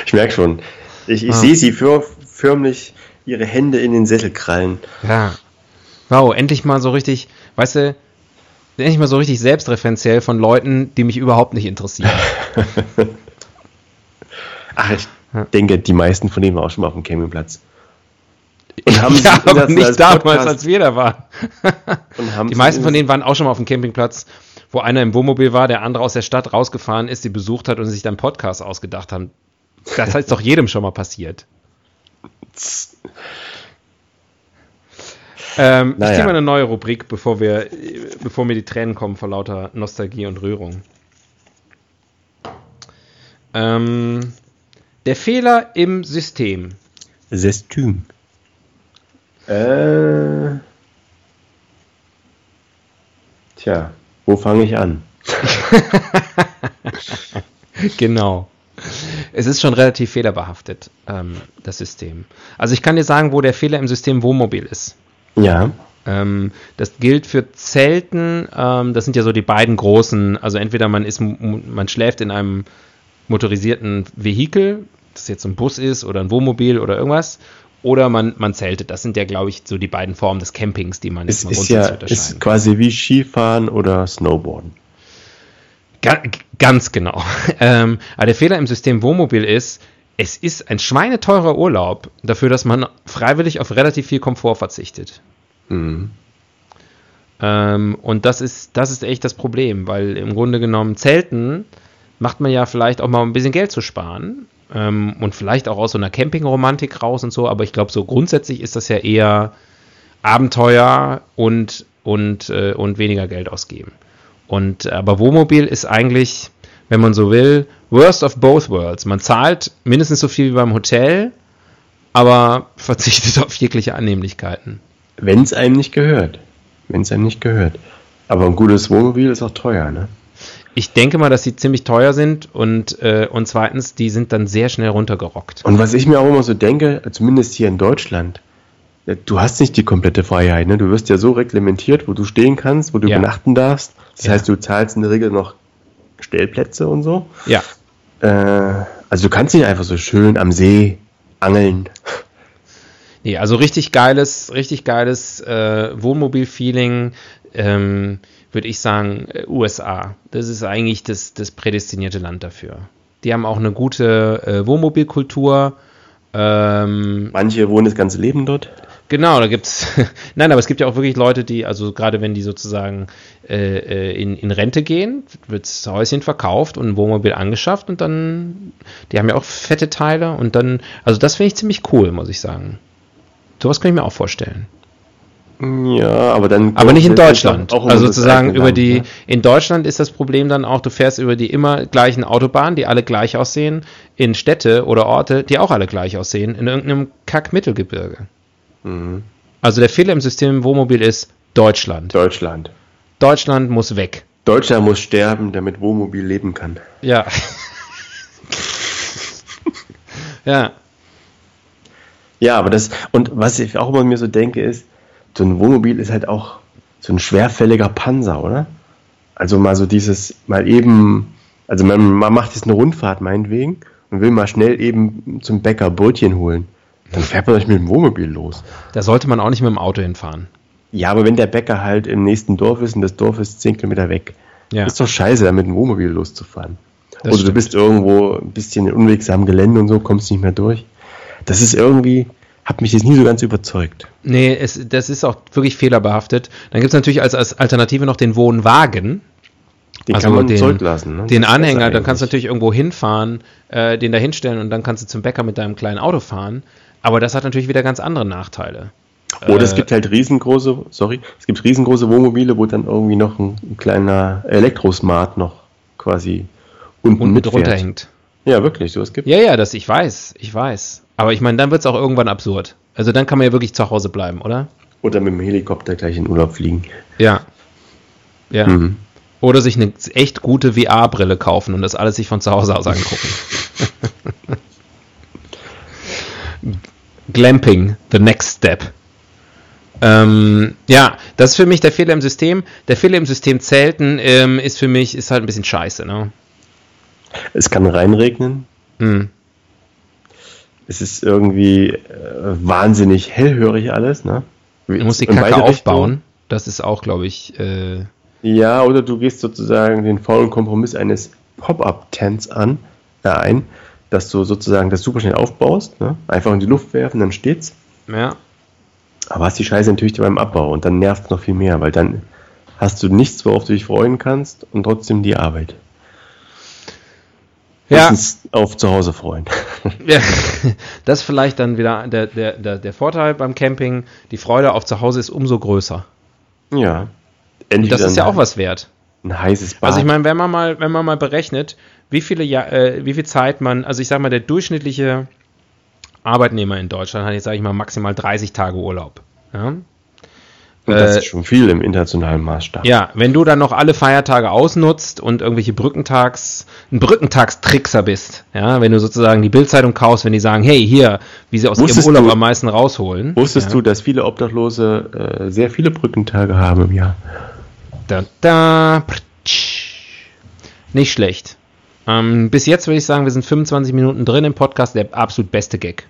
[SPEAKER 2] Ich merke schon. Ich, ich
[SPEAKER 1] Ah.
[SPEAKER 2] sehe sie für, förmlich ihre Hände in den Sessel krallen.
[SPEAKER 1] Ja. Wow, endlich mal so richtig, weißt du, endlich mal so richtig selbstreferenziell von Leuten, die mich überhaupt nicht interessieren.
[SPEAKER 2] Ach, ich
[SPEAKER 1] Ja.
[SPEAKER 2] denke, die meisten von denen waren auch schon mal auf dem Campingplatz. Und haben
[SPEAKER 1] ja, aber nicht
[SPEAKER 2] als
[SPEAKER 1] damals,
[SPEAKER 2] Podcast-
[SPEAKER 1] als wir da waren. Die meisten von denen waren auch schon mal auf dem Campingplatz, wo einer im Wohnmobil war, der andere aus der Stadt rausgefahren ist, die besucht hat und sich dann Podcast ausgedacht haben. Das ist doch jedem schon mal passiert. Ähm, Ich
[SPEAKER 2] Naja.
[SPEAKER 1] ziehe mal eine neue Rubrik, bevor wir, bevor mir die Tränen kommen vor lauter Nostalgie und Rührung. Ähm, der Fehler im System.
[SPEAKER 2] Sestüm. Äh. Tja, wo fange ich an?
[SPEAKER 1] genau. Es ist schon relativ fehlerbehaftet, ähm, das System. Also ich kann dir sagen, wo der Fehler im System Wohnmobil ist.
[SPEAKER 2] Ja.
[SPEAKER 1] Ähm, das gilt für Zelten. Ähm, das sind ja so die beiden großen. Also entweder man ist, man schläft in einem motorisierten Vehikel, das jetzt ein Bus ist oder ein Wohnmobil oder irgendwas, oder man, man zeltet. Das sind ja, glaube ich, so die beiden Formen des Campings, die man
[SPEAKER 2] es jetzt mal ist ja, ist quasi wie Skifahren oder Snowboarden.
[SPEAKER 1] Ga ganz genau. Ähm, aber der Fehler im System Wohnmobil ist, es ist ein schweineteurer Urlaub dafür, dass man freiwillig auf relativ viel Komfort verzichtet. Mhm. Ähm, und das ist, das ist echt das Problem, weil im Grunde genommen Zelten macht man ja vielleicht auch mal ein bisschen Geld zu sparen ähm, und vielleicht auch aus so einer Campingromantik raus und so, aber ich glaube, so grundsätzlich ist das ja eher Abenteuer und, und, äh, und weniger Geld ausgeben. Und aber Wohnmobil ist eigentlich, wenn man so will, worst of both worlds. Man zahlt mindestens so viel wie beim Hotel, aber verzichtet auf jegliche Annehmlichkeiten.
[SPEAKER 2] Wenn es einem nicht gehört. Wenn es einem nicht gehört. Aber ein gutes Wohnmobil ist auch teuer, ne?
[SPEAKER 1] Ich denke mal, dass sie ziemlich teuer sind und, äh, und zweitens, die sind dann sehr schnell runtergerockt.
[SPEAKER 2] Und was ich mir auch immer so denke, zumindest hier in Deutschland, äh, du hast nicht die komplette Freiheit. Ne? Du wirst ja so reglementiert, wo du stehen kannst, wo du ja. übernachten darfst. Das ja. heißt, du zahlst in der Regel noch Stellplätze und so.
[SPEAKER 1] Ja.
[SPEAKER 2] Äh, also du kannst nicht einfach so schön am See angeln.
[SPEAKER 1] Nee, also richtig geiles, richtig geiles äh, Wohnmobil-Feeling, ähm, würde ich sagen, äh, USA. Das ist eigentlich das, das prädestinierte Land dafür. Die haben auch eine gute äh, Wohnmobilkultur.
[SPEAKER 2] Ähm, Manche wohnen das ganze Leben dort.
[SPEAKER 1] Genau, da gibt's. Nein, aber es gibt ja auch wirklich Leute, die, also gerade wenn die sozusagen äh, äh, in, in Rente gehen, wird das Häuschen verkauft und ein Wohnmobil angeschafft und dann, die haben ja auch fette Teile und dann, also das finde ich ziemlich cool, muss ich sagen. Sowas kann ich mir auch vorstellen.
[SPEAKER 2] Ja, aber dann.
[SPEAKER 1] Aber nicht in Deutschland. also sozusagen über die. Ne? In Deutschland ist das Problem dann auch, du fährst über die immer gleichen Autobahnen, die alle gleich aussehen, in Städte oder Orte, die auch alle gleich aussehen, in irgendeinem Kack-Mittelgebirge. Mhm. Also der Fehler im System Wohnmobil ist Deutschland.
[SPEAKER 2] Deutschland.
[SPEAKER 1] Deutschland muss weg.
[SPEAKER 2] Deutschland muss sterben, damit Wohnmobil leben kann.
[SPEAKER 1] Ja.
[SPEAKER 2] ja. Ja, aber das, und was ich auch immer mir so denke, ist, so ein Wohnmobil ist halt auch so ein schwerfälliger Panzer, oder? Also mal so dieses, mal eben, also man, man macht jetzt eine Rundfahrt meinetwegen und will mal schnell eben zum Bäcker Brötchen holen. Dann fährt man euch mit dem Wohnmobil los.
[SPEAKER 1] Da sollte man auch nicht mit dem Auto hinfahren.
[SPEAKER 2] Ja, aber wenn der Bäcker halt im nächsten Dorf ist und das Dorf ist 10 Kilometer weg, ja. ist doch scheiße, da mit dem Wohnmobil loszufahren. Das Oder stimmt. du bist irgendwo ein bisschen in unwegsamem Gelände und so, kommst nicht mehr durch das ist irgendwie, hat mich jetzt nie so ganz überzeugt.
[SPEAKER 1] Nee, es, das ist auch wirklich fehlerbehaftet. Dann gibt es natürlich als, als Alternative noch den Wohnwagen.
[SPEAKER 2] Den also kann man den, zurücklassen.
[SPEAKER 1] Ne? Den Anhänger, da kannst du natürlich irgendwo hinfahren, äh, den da hinstellen und dann kannst du zum Bäcker mit deinem kleinen Auto fahren. Aber das hat natürlich wieder ganz andere Nachteile.
[SPEAKER 2] Oder äh, es gibt halt riesengroße, sorry, es gibt riesengroße Wohnmobile, wo dann irgendwie noch ein, ein kleiner Elektrosmart noch quasi unten, unten mit
[SPEAKER 1] runterhängt.
[SPEAKER 2] Ja, wirklich, sowas gibt
[SPEAKER 1] Ja, ja, das ich weiß, ich weiß. Aber ich meine, dann wird es auch irgendwann absurd. Also dann kann man ja wirklich zu Hause bleiben, oder?
[SPEAKER 2] Oder mit dem Helikopter gleich in Urlaub fliegen.
[SPEAKER 1] Ja. Ja. Mhm. Oder sich eine echt gute VR-Brille kaufen und das alles sich von zu Hause aus angucken. Glamping, the next step. Ähm, ja, das ist für mich der Fehler im System. Der Fehler im System Zelten ähm, ist für mich, ist halt ein bisschen scheiße, ne?
[SPEAKER 2] Es kann reinregnen. Mhm es ist irgendwie äh, wahnsinnig hellhörig alles, ne?
[SPEAKER 1] Du musst die Kacke aufbauen. Das ist auch, glaube ich. Äh
[SPEAKER 2] ja, oder du gehst sozusagen den faulen Kompromiss eines Pop-Up-Tents an, äh, ein, dass du sozusagen das super schnell aufbaust, ne? einfach in die Luft werfen, dann steht's.
[SPEAKER 1] Ja.
[SPEAKER 2] Aber hast die Scheiße natürlich beim Abbau und dann nervt es noch viel mehr, weil dann hast du nichts, worauf du dich freuen kannst und trotzdem die Arbeit
[SPEAKER 1] ja.
[SPEAKER 2] auf zu Hause freuen.
[SPEAKER 1] Ja, das ist vielleicht dann wieder der, der, der, der Vorteil beim Camping. Die Freude auf zu Hause ist umso größer.
[SPEAKER 2] Ja.
[SPEAKER 1] Und das ist ja auch was wert.
[SPEAKER 2] Ein heißes Bad.
[SPEAKER 1] Also ich meine, wenn man mal, wenn man mal berechnet, wie viele ja äh, wie viel Zeit man, also ich sag mal, der durchschnittliche Arbeitnehmer in Deutschland hat jetzt, sage ich mal, maximal 30 Tage Urlaub. Ja?
[SPEAKER 2] Und das äh, ist schon viel im internationalen Maßstab.
[SPEAKER 1] Ja, wenn du dann noch alle Feiertage ausnutzt und irgendwelche Brückentags, ein Brückentagstrickser bist, ja, wenn du sozusagen die Bildzeitung kaufst, wenn die sagen, hey, hier, wie sie aus wusstest ihrem Urlaub du, am meisten rausholen.
[SPEAKER 2] Wusstest
[SPEAKER 1] ja.
[SPEAKER 2] du, dass viele Obdachlose äh, sehr viele Brückentage haben im Jahr?
[SPEAKER 1] Da, da, nicht schlecht. Ähm, bis jetzt würde ich sagen, wir sind 25 Minuten drin im Podcast, der absolut beste Gag.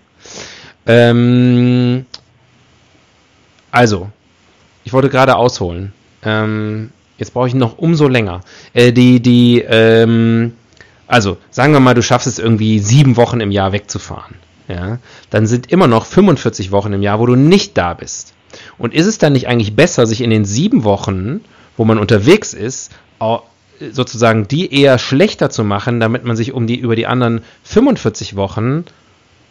[SPEAKER 1] Ähm, also, ich wollte gerade ausholen. Ähm, jetzt brauche ich noch umso länger. Äh, die, die, ähm, also, sagen wir mal, du schaffst es irgendwie sieben Wochen im Jahr wegzufahren. Ja, dann sind immer noch 45 Wochen im Jahr, wo du nicht da bist. Und ist es dann nicht eigentlich besser, sich in den sieben Wochen, wo man unterwegs ist, sozusagen die eher schlechter zu machen, damit man sich um die, über die anderen 45 Wochen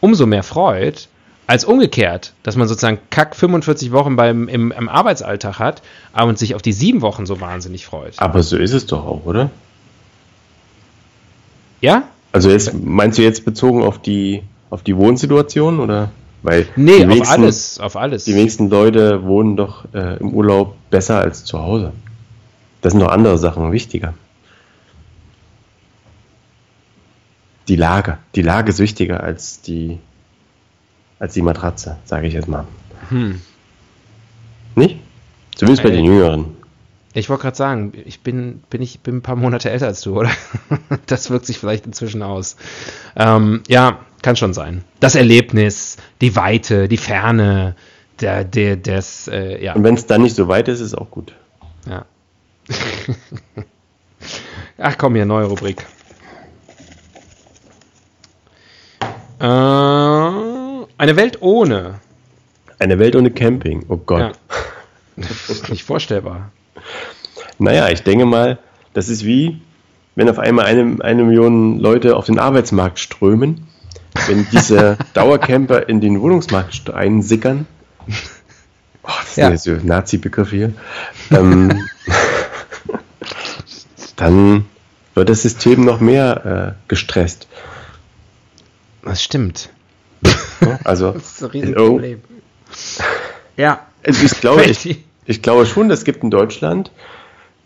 [SPEAKER 1] umso mehr freut, als umgekehrt, dass man sozusagen kack 45 Wochen beim, im, im Arbeitsalltag hat und sich auf die sieben Wochen so wahnsinnig freut.
[SPEAKER 2] Aber so ist es doch auch, oder?
[SPEAKER 1] Ja?
[SPEAKER 2] Also jetzt, meinst du jetzt bezogen auf die, auf die Wohnsituation oder? Weil
[SPEAKER 1] nee, auf alles, auf alles.
[SPEAKER 2] Die wenigsten Leute wohnen doch äh, im Urlaub besser als zu Hause. Das sind noch andere Sachen wichtiger. Die Lage. Die Lage ist wichtiger als die als die Matratze, sage ich jetzt mal. Hm. Nicht? Zumindest bei den Jüngeren.
[SPEAKER 1] Ich wollte gerade sagen, ich bin, bin ich bin ein paar Monate älter als du, oder? das wirkt sich vielleicht inzwischen aus. Ähm, ja, kann schon sein. Das Erlebnis, die Weite, die Ferne, der, der, des, äh, ja.
[SPEAKER 2] Und wenn es dann nicht so weit ist, ist auch gut.
[SPEAKER 1] Ja. Ach komm, hier, neue Rubrik. Äh, eine Welt ohne.
[SPEAKER 2] Eine Welt ohne Camping, oh Gott.
[SPEAKER 1] Ja. Nicht vorstellbar.
[SPEAKER 2] Naja, ich denke mal, das ist wie, wenn auf einmal eine, eine Million Leute auf den Arbeitsmarkt strömen, wenn diese Dauercamper in den Wohnungsmarkt einsickern. Oh, das ja. ist ja so Nazi-Begriff hier. Ähm, dann wird das System noch mehr äh, gestresst.
[SPEAKER 1] Das stimmt.
[SPEAKER 2] Also,
[SPEAKER 1] das ist ein Riesenproblem.
[SPEAKER 2] Ja. Also ich glaube, ich, ich, glaube schon, es gibt in Deutschland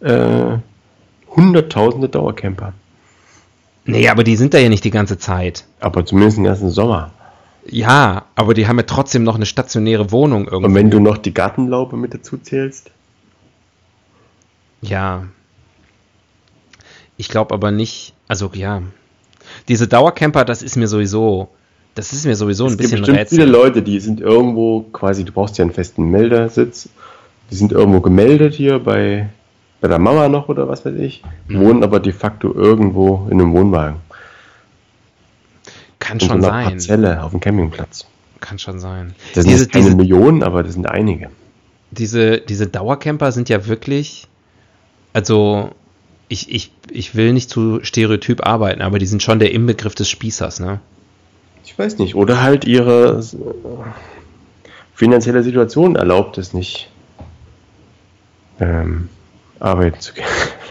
[SPEAKER 2] äh, hunderttausende Dauercamper.
[SPEAKER 1] Nee, aber die sind da ja nicht die ganze Zeit.
[SPEAKER 2] Aber zumindest den ganzen Sommer.
[SPEAKER 1] Ja, aber die haben ja trotzdem noch eine stationäre Wohnung
[SPEAKER 2] irgendwo. Und wenn du noch die Gartenlaube mit dazu zählst?
[SPEAKER 1] Ja. Ich glaube aber nicht, also ja. Diese Dauercamper, das ist mir sowieso, das ist mir sowieso ein es bisschen
[SPEAKER 2] gibt bestimmt Rätsel. viele Leute, die sind irgendwo quasi, du brauchst ja einen festen Meldersitz, die sind irgendwo gemeldet hier bei, bei der Mama noch oder was weiß ich, mhm. wohnen aber de facto irgendwo in einem Wohnwagen.
[SPEAKER 1] Kann schon so sein.
[SPEAKER 2] Parzelle auf dem Campingplatz.
[SPEAKER 1] Kann schon sein.
[SPEAKER 2] Das sind diese, keine diese, Millionen, aber das sind einige.
[SPEAKER 1] Diese, diese Dauercamper sind ja wirklich, also ich, ich, ich will nicht zu stereotyp arbeiten, aber die sind schon der Inbegriff des Spießers, ne?
[SPEAKER 2] Ich weiß nicht. Oder halt ihre finanzielle Situation erlaubt es nicht, ähm, arbeiten zu gehen.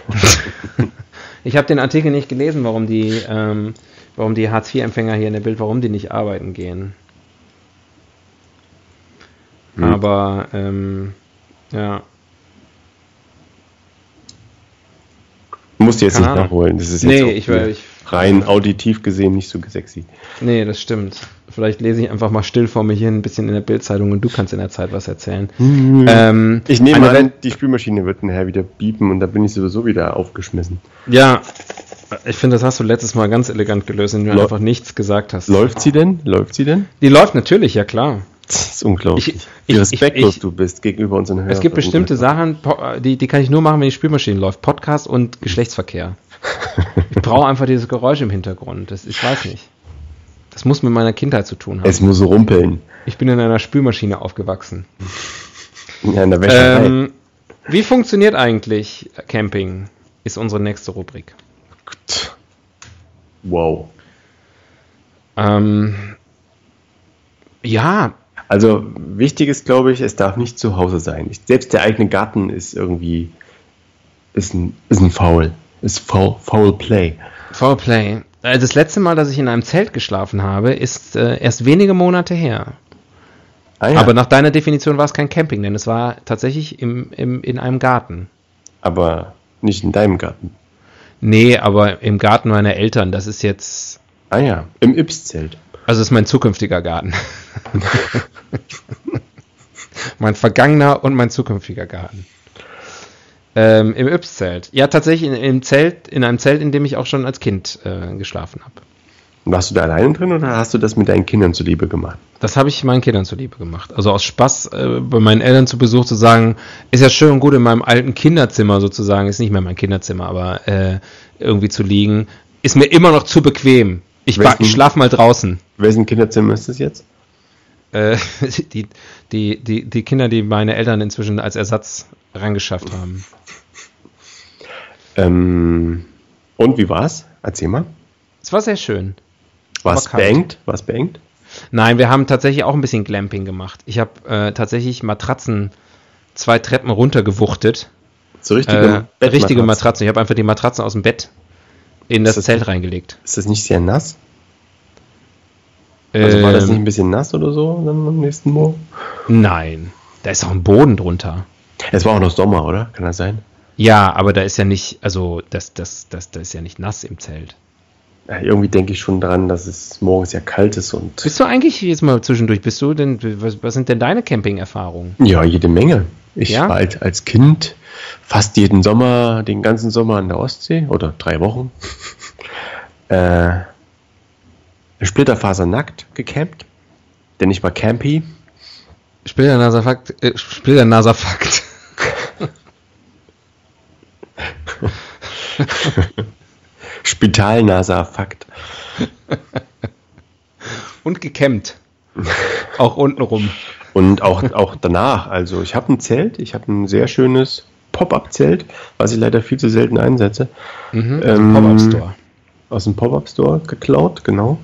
[SPEAKER 1] ich habe den Artikel nicht gelesen, warum die, ähm, warum die Hartz-IV-Empfänger hier in der Bild, warum die nicht arbeiten gehen. Hm. Aber ähm, ja.
[SPEAKER 2] Du jetzt Keine nicht Ahnung. nachholen.
[SPEAKER 1] Das ist jetzt nee, ich, ich,
[SPEAKER 2] rein auditiv gesehen nicht so sexy.
[SPEAKER 1] Nee, das stimmt. Vielleicht lese ich einfach mal still vor mir hier ein bisschen in der Bildzeitung und du kannst in der Zeit was erzählen. Mhm.
[SPEAKER 2] Ähm, ich nehme an, die Spülmaschine wird nachher wieder biepen und da bin ich sowieso wieder aufgeschmissen.
[SPEAKER 1] Ja, ich finde, das hast du letztes Mal ganz elegant gelöst, indem du einfach nichts gesagt hast.
[SPEAKER 2] Läuft sie denn? Läuft sie denn?
[SPEAKER 1] Die läuft natürlich, ja klar.
[SPEAKER 2] Das ist unglaublich. Ich, Wie respektlos ich, du bist gegenüber unseren
[SPEAKER 1] Hörern. Es gibt bestimmte Sachen, die, die kann ich nur machen, wenn die Spülmaschine läuft. Podcast und Geschlechtsverkehr. Ich brauche einfach dieses Geräusch im Hintergrund. Das, ich weiß nicht. Das muss mit meiner Kindheit zu tun haben.
[SPEAKER 2] Es muss rumpeln.
[SPEAKER 1] Ich bin in einer Spülmaschine aufgewachsen. Ja, in der Wäscherei. Ähm, wie funktioniert eigentlich Camping? Ist unsere nächste Rubrik.
[SPEAKER 2] Wow.
[SPEAKER 1] Ähm, ja,
[SPEAKER 2] also wichtig ist, glaube ich, es darf nicht zu Hause sein. Selbst der eigene Garten ist irgendwie ist ein, ist ein Foul. Ist Foul, Foul Play.
[SPEAKER 1] Foul Play. Also das letzte Mal, dass ich in einem Zelt geschlafen habe, ist äh, erst wenige Monate her.
[SPEAKER 2] Ah, ja.
[SPEAKER 1] Aber nach deiner Definition war es kein Camping, denn es war tatsächlich im, im, in einem Garten.
[SPEAKER 2] Aber nicht in deinem Garten.
[SPEAKER 1] Nee, aber im Garten meiner Eltern, das ist jetzt,
[SPEAKER 2] Ah ja, im Ips-Zelt.
[SPEAKER 1] also ist mein zukünftiger Garten. mein vergangener und mein zukünftiger Garten. Ähm, Im Yps-Zelt. Ja, tatsächlich in, im Zelt, in einem Zelt, in dem ich auch schon als Kind äh, geschlafen habe.
[SPEAKER 2] Warst du da alleine drin oder hast du das mit deinen Kindern zuliebe gemacht?
[SPEAKER 1] Das habe ich meinen Kindern zuliebe gemacht. Also aus Spaß äh, bei meinen Eltern zu Besuch zu sagen, ist ja schön und gut in meinem alten Kinderzimmer sozusagen, ist nicht mehr mein Kinderzimmer, aber äh, irgendwie zu liegen, ist mir immer noch zu bequem. Ich, ich schlaf mal draußen.
[SPEAKER 2] Wessen Kinderzimmer ist das jetzt?
[SPEAKER 1] Äh, die, die, die, die Kinder, die meine Eltern inzwischen als Ersatz rangeschafft haben.
[SPEAKER 2] Ähm, und wie war's? Erzähl mal.
[SPEAKER 1] Es war sehr schön.
[SPEAKER 2] War's
[SPEAKER 1] kalt.
[SPEAKER 2] beengt? War's beengt?
[SPEAKER 1] Nein, wir haben tatsächlich auch ein bisschen Glamping gemacht. Ich habe äh, tatsächlich Matratzen zwei Treppen runtergewuchtet.
[SPEAKER 2] So richtige,
[SPEAKER 1] Äh, richtige Matratzen. Ich habe einfach die Matratzen aus dem Bett in das,
[SPEAKER 2] das
[SPEAKER 1] Zelt reingelegt.
[SPEAKER 2] Ist das nicht sehr nass? Also war das
[SPEAKER 1] Ähm,
[SPEAKER 2] nicht ein bisschen nass oder so dann am nächsten Morgen?
[SPEAKER 1] Nein, da ist auch ein Boden drunter.
[SPEAKER 2] Es war auch noch Sommer, oder? Kann das sein?
[SPEAKER 1] Ja, aber da ist ja nicht, also das, das, das, das ist ja nicht nass im Zelt.
[SPEAKER 2] Ja, irgendwie denke ich schon dran, dass es morgens ja kalt ist und
[SPEAKER 1] Bist du eigentlich jetzt mal zwischendurch, bist du denn, was, was sind denn deine Camping-Erfahrungen?
[SPEAKER 2] ja, jede Menge. Ich
[SPEAKER 1] Ja?
[SPEAKER 2] war als, als Kind fast jeden Sommer, den ganzen Sommer an der Ostsee oder drei Wochen. äh, Splitterfasernackt gecampt, denn ich war campy.
[SPEAKER 1] Splitter Nasafakt, äh, Splitter Nasafakt.
[SPEAKER 2] Spital-NASA-Fakt.
[SPEAKER 1] Und gekämmt. auch untenrum.
[SPEAKER 2] Und auch, auch danach, also ich habe ein Zelt, ich habe ein sehr schönes Pop-Up-Zelt, was ich leider viel zu selten einsetze,
[SPEAKER 1] Mhm,
[SPEAKER 2] Ähm,
[SPEAKER 1] Pop-Up Store.
[SPEAKER 2] aus dem Pop-Up-Store geklaut, genau.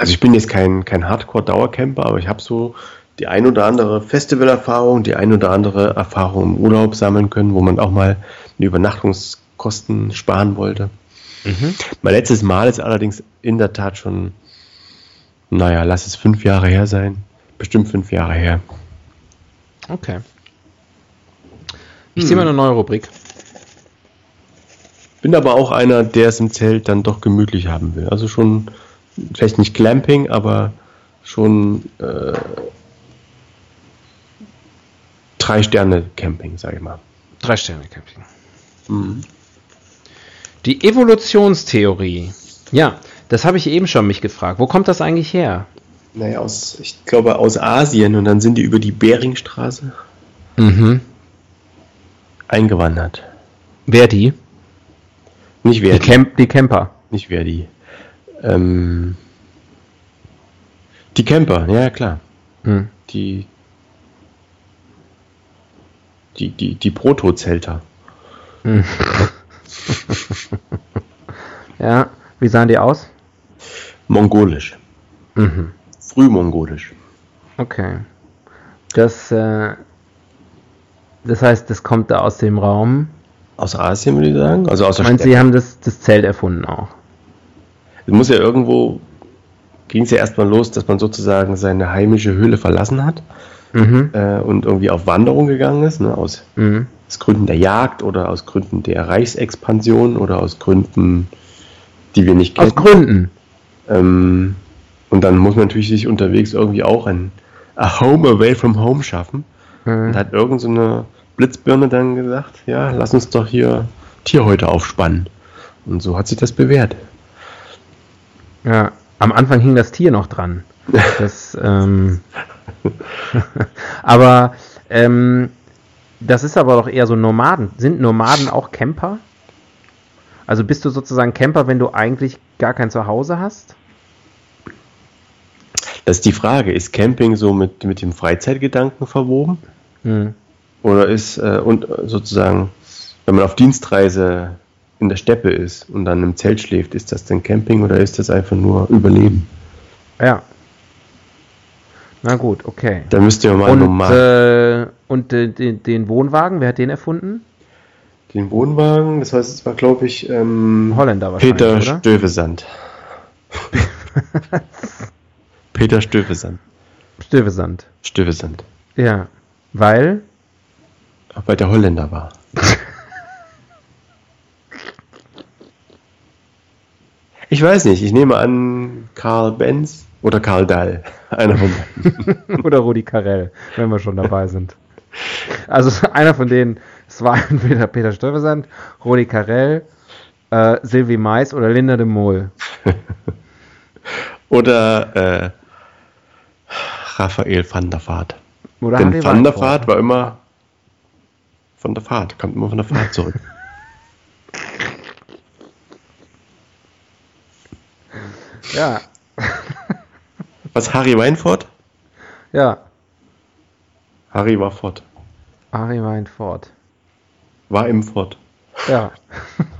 [SPEAKER 2] Also ich bin jetzt kein, kein Hardcore-Dauercamper, aber ich habe so die ein oder andere Festivalerfahrung, die ein oder andere Erfahrung im Urlaub sammeln können, wo man auch mal eine Übernachtungskosten sparen wollte.
[SPEAKER 1] Mhm.
[SPEAKER 2] Mein letztes Mal ist allerdings in der Tat schon, naja, lass es fünf Jahre her sein. Bestimmt fünf Jahre her.
[SPEAKER 1] Okay. Ich ziehe mal eine neue Rubrik.
[SPEAKER 2] Bin aber auch einer, der es im Zelt dann doch gemütlich haben will. Also schon, vielleicht nicht Clamping, aber schon äh, drei Sterne Camping, sag ich mal.
[SPEAKER 1] Drei Sterne Camping. Die Evolutionstheorie. Ja, das habe ich eben schon mich gefragt. Wo kommt das eigentlich her?
[SPEAKER 2] Naja, aus, ich glaube aus Asien und dann sind die über die Beringstraße
[SPEAKER 1] Mhm.
[SPEAKER 2] eingewandert.
[SPEAKER 1] Wer die?
[SPEAKER 2] Nicht wer die,
[SPEAKER 1] Camp die Camper.
[SPEAKER 2] nicht wer die. Ähm, die Camper, ja klar.
[SPEAKER 1] Hm.
[SPEAKER 2] Die, die, die, die Proto-Zelter.
[SPEAKER 1] Ja, wie sahen die aus?
[SPEAKER 2] Mongolisch.
[SPEAKER 1] Mhm.
[SPEAKER 2] Frühmongolisch.
[SPEAKER 1] Okay. Das, äh, das heißt, das kommt da aus dem Raum.
[SPEAKER 2] Aus Asien, würde ich sagen. Also aus der
[SPEAKER 1] Meint
[SPEAKER 2] Steppe.
[SPEAKER 1] Sie haben das, das Zelt erfunden auch?
[SPEAKER 2] Es muss ja irgendwo, ging es ja erstmal los, dass man sozusagen seine heimische Höhle verlassen hat
[SPEAKER 1] Mhm.
[SPEAKER 2] äh, und irgendwie auf Wanderung gegangen ist, ne, aus,
[SPEAKER 1] Mhm.
[SPEAKER 2] aus Gründen der Jagd oder aus Gründen der Reichsexpansion oder aus Gründen, die wir nicht
[SPEAKER 1] Aus
[SPEAKER 2] kennen.
[SPEAKER 1] Gründen.
[SPEAKER 2] Ähm, und dann muss man natürlich sich unterwegs irgendwie auch ein a Home away from home schaffen.
[SPEAKER 1] Mhm.
[SPEAKER 2] Und hat irgend so eine Blitzbirne dann gesagt, ja, lass uns doch hier Tierhäute aufspannen. Und so hat sich das bewährt.
[SPEAKER 1] Ja, am Anfang hing das Tier noch dran. Das, ähm, aber ähm, das ist aber doch eher so Nomaden. Sind Nomaden auch Camper? Also bist du sozusagen Camper, wenn du eigentlich gar kein Zuhause hast?
[SPEAKER 2] Das ist die Frage, ist Camping so mit, mit dem Freizeitgedanken verwoben?
[SPEAKER 1] Hm.
[SPEAKER 2] Oder ist, äh, und sozusagen, wenn man auf Dienstreise in der Steppe ist und dann im Zelt schläft, ist das denn Camping oder ist das einfach nur Überleben?
[SPEAKER 1] Ja. Na gut, okay.
[SPEAKER 2] Da müsst ihr mal
[SPEAKER 1] Und,
[SPEAKER 2] nochmal
[SPEAKER 1] äh, und äh, den, den Wohnwagen, wer hat den erfunden?
[SPEAKER 2] den Wohnwagen, das heißt, es war, glaube ich, ähm,
[SPEAKER 1] Holländer wahrscheinlich,
[SPEAKER 2] Peter
[SPEAKER 1] oder?
[SPEAKER 2] Stövesand. Peter Stövesand.
[SPEAKER 1] Stillwesand.
[SPEAKER 2] Stillwesand.
[SPEAKER 1] Ja. Weil?
[SPEAKER 2] Weil der Holländer war. ich weiß nicht, ich nehme an Karl Benz oder Karl Dahl. Einer von
[SPEAKER 1] beiden. oder Rudi Carell, wenn wir schon dabei sind. Also einer von denen, es war entweder Peter Stuyvesant, Rudi Carell, äh, Sylvie Mais oder Linda de Mol.
[SPEAKER 2] oder äh, Raphael van der Vaart. Oder Denn Van der Vaart war immer von der Fahrt, kommt immer von der Fahrt zurück.
[SPEAKER 1] Ja.
[SPEAKER 2] Was, Harry Weinfurt?
[SPEAKER 1] Ja.
[SPEAKER 2] Harry war fort.
[SPEAKER 1] Harry Weinfurt.
[SPEAKER 2] War im Fort.
[SPEAKER 1] Ja.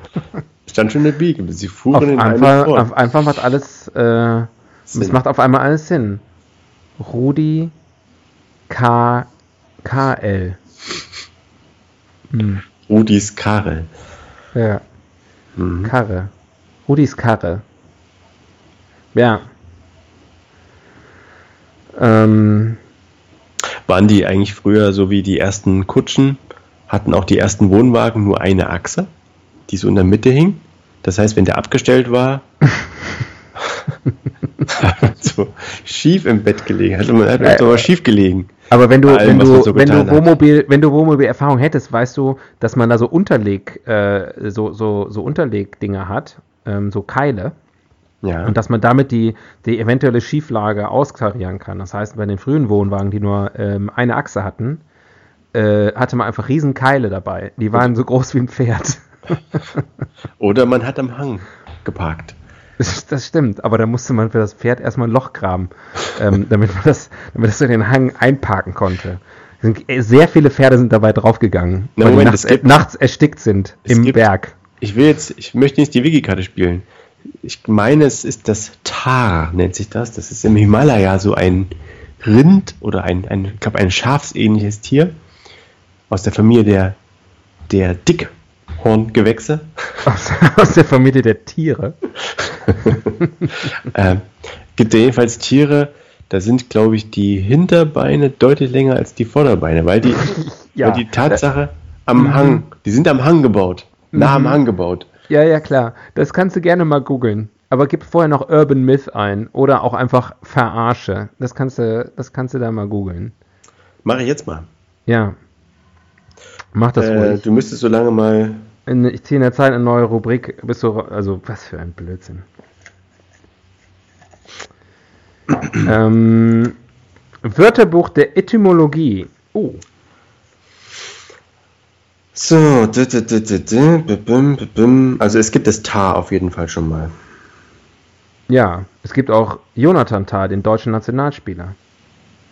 [SPEAKER 2] Stand schon in der Biege. Sie fuhren
[SPEAKER 1] auf
[SPEAKER 2] in
[SPEAKER 1] einfach, Fort. Auf einfach macht alles, äh, es macht auf einmal alles Sinn. Rudi K. KL.
[SPEAKER 2] Hm. Rudis Karre.
[SPEAKER 1] Ja. Mhm. Karre. Rudis Karre. Ja.
[SPEAKER 2] Ähm. Waren die eigentlich früher so wie die ersten Kutschen? Hatten auch die ersten Wohnwagen nur eine Achse, die so in der Mitte hing? Das heißt, wenn der abgestellt war, so schief im Bett gelegen. Hat man hat äh, aber schief gelegen.
[SPEAKER 1] Aber wenn du, allem, wenn du, so wenn du Wohnmobil, wenn du Wohnmobil-Erfahrung hättest, weißt du, dass man da so Unterleg, äh, so, so, so Unterlegdinger hat, ähm, so Keile. Ja. Und dass man damit die, die eventuelle Schieflage austarieren kann. Das heißt, bei den frühen Wohnwagen, die nur ähm, eine Achse hatten, äh, hatte man einfach riesen Keile dabei. Die waren so groß wie ein Pferd.
[SPEAKER 2] Oder man hat am Hang geparkt.
[SPEAKER 1] Das stimmt, aber da musste man für das Pferd erstmal ein Loch graben, ähm, damit man das, damit das in den Hang einparken konnte. Äh, sehr viele Pferde sind dabei draufgegangen, Na, weil Moment, nachts, gibt, nachts, erstickt sind im gibt, Berg.
[SPEAKER 2] Ich will jetzt, ich möchte nicht die Wiki-Karte spielen. Ich meine, es ist das Tar, nennt sich das. Das ist im Himalaya so ein Rind oder ein, ein ich glaube, ein schafsähnliches Tier aus der Familie der, der Dick Horngewächse.
[SPEAKER 1] Aus, aus der Familie der Tiere.
[SPEAKER 2] äh, gibt ja jedenfalls Tiere, da sind, glaube ich, die Hinterbeine deutlich länger als die Vorderbeine, weil die, ja. weil die Tatsache am mhm. Hang, die sind am Hang gebaut, nah am mhm. Hang gebaut.
[SPEAKER 1] Ja, ja, klar. Das kannst du gerne mal googeln. Aber gib vorher noch Urban Myth ein oder auch einfach Verarsche. Das kannst du, das kannst du da mal googeln.
[SPEAKER 2] Mache ich jetzt mal.
[SPEAKER 1] Ja. Mach das
[SPEAKER 2] äh, ruhig. Du müsstest so lange mal
[SPEAKER 1] in, ich ziehe in der Zeit eine neue Rubrik. Bist du, also, was für ein Blödsinn. ähm, Wörterbuch der Etymologie. Oh.
[SPEAKER 2] So, also es gibt das Tar auf jeden Fall schon mal.
[SPEAKER 1] Ja, es gibt auch Jonathan Tar, den deutschen Nationalspieler.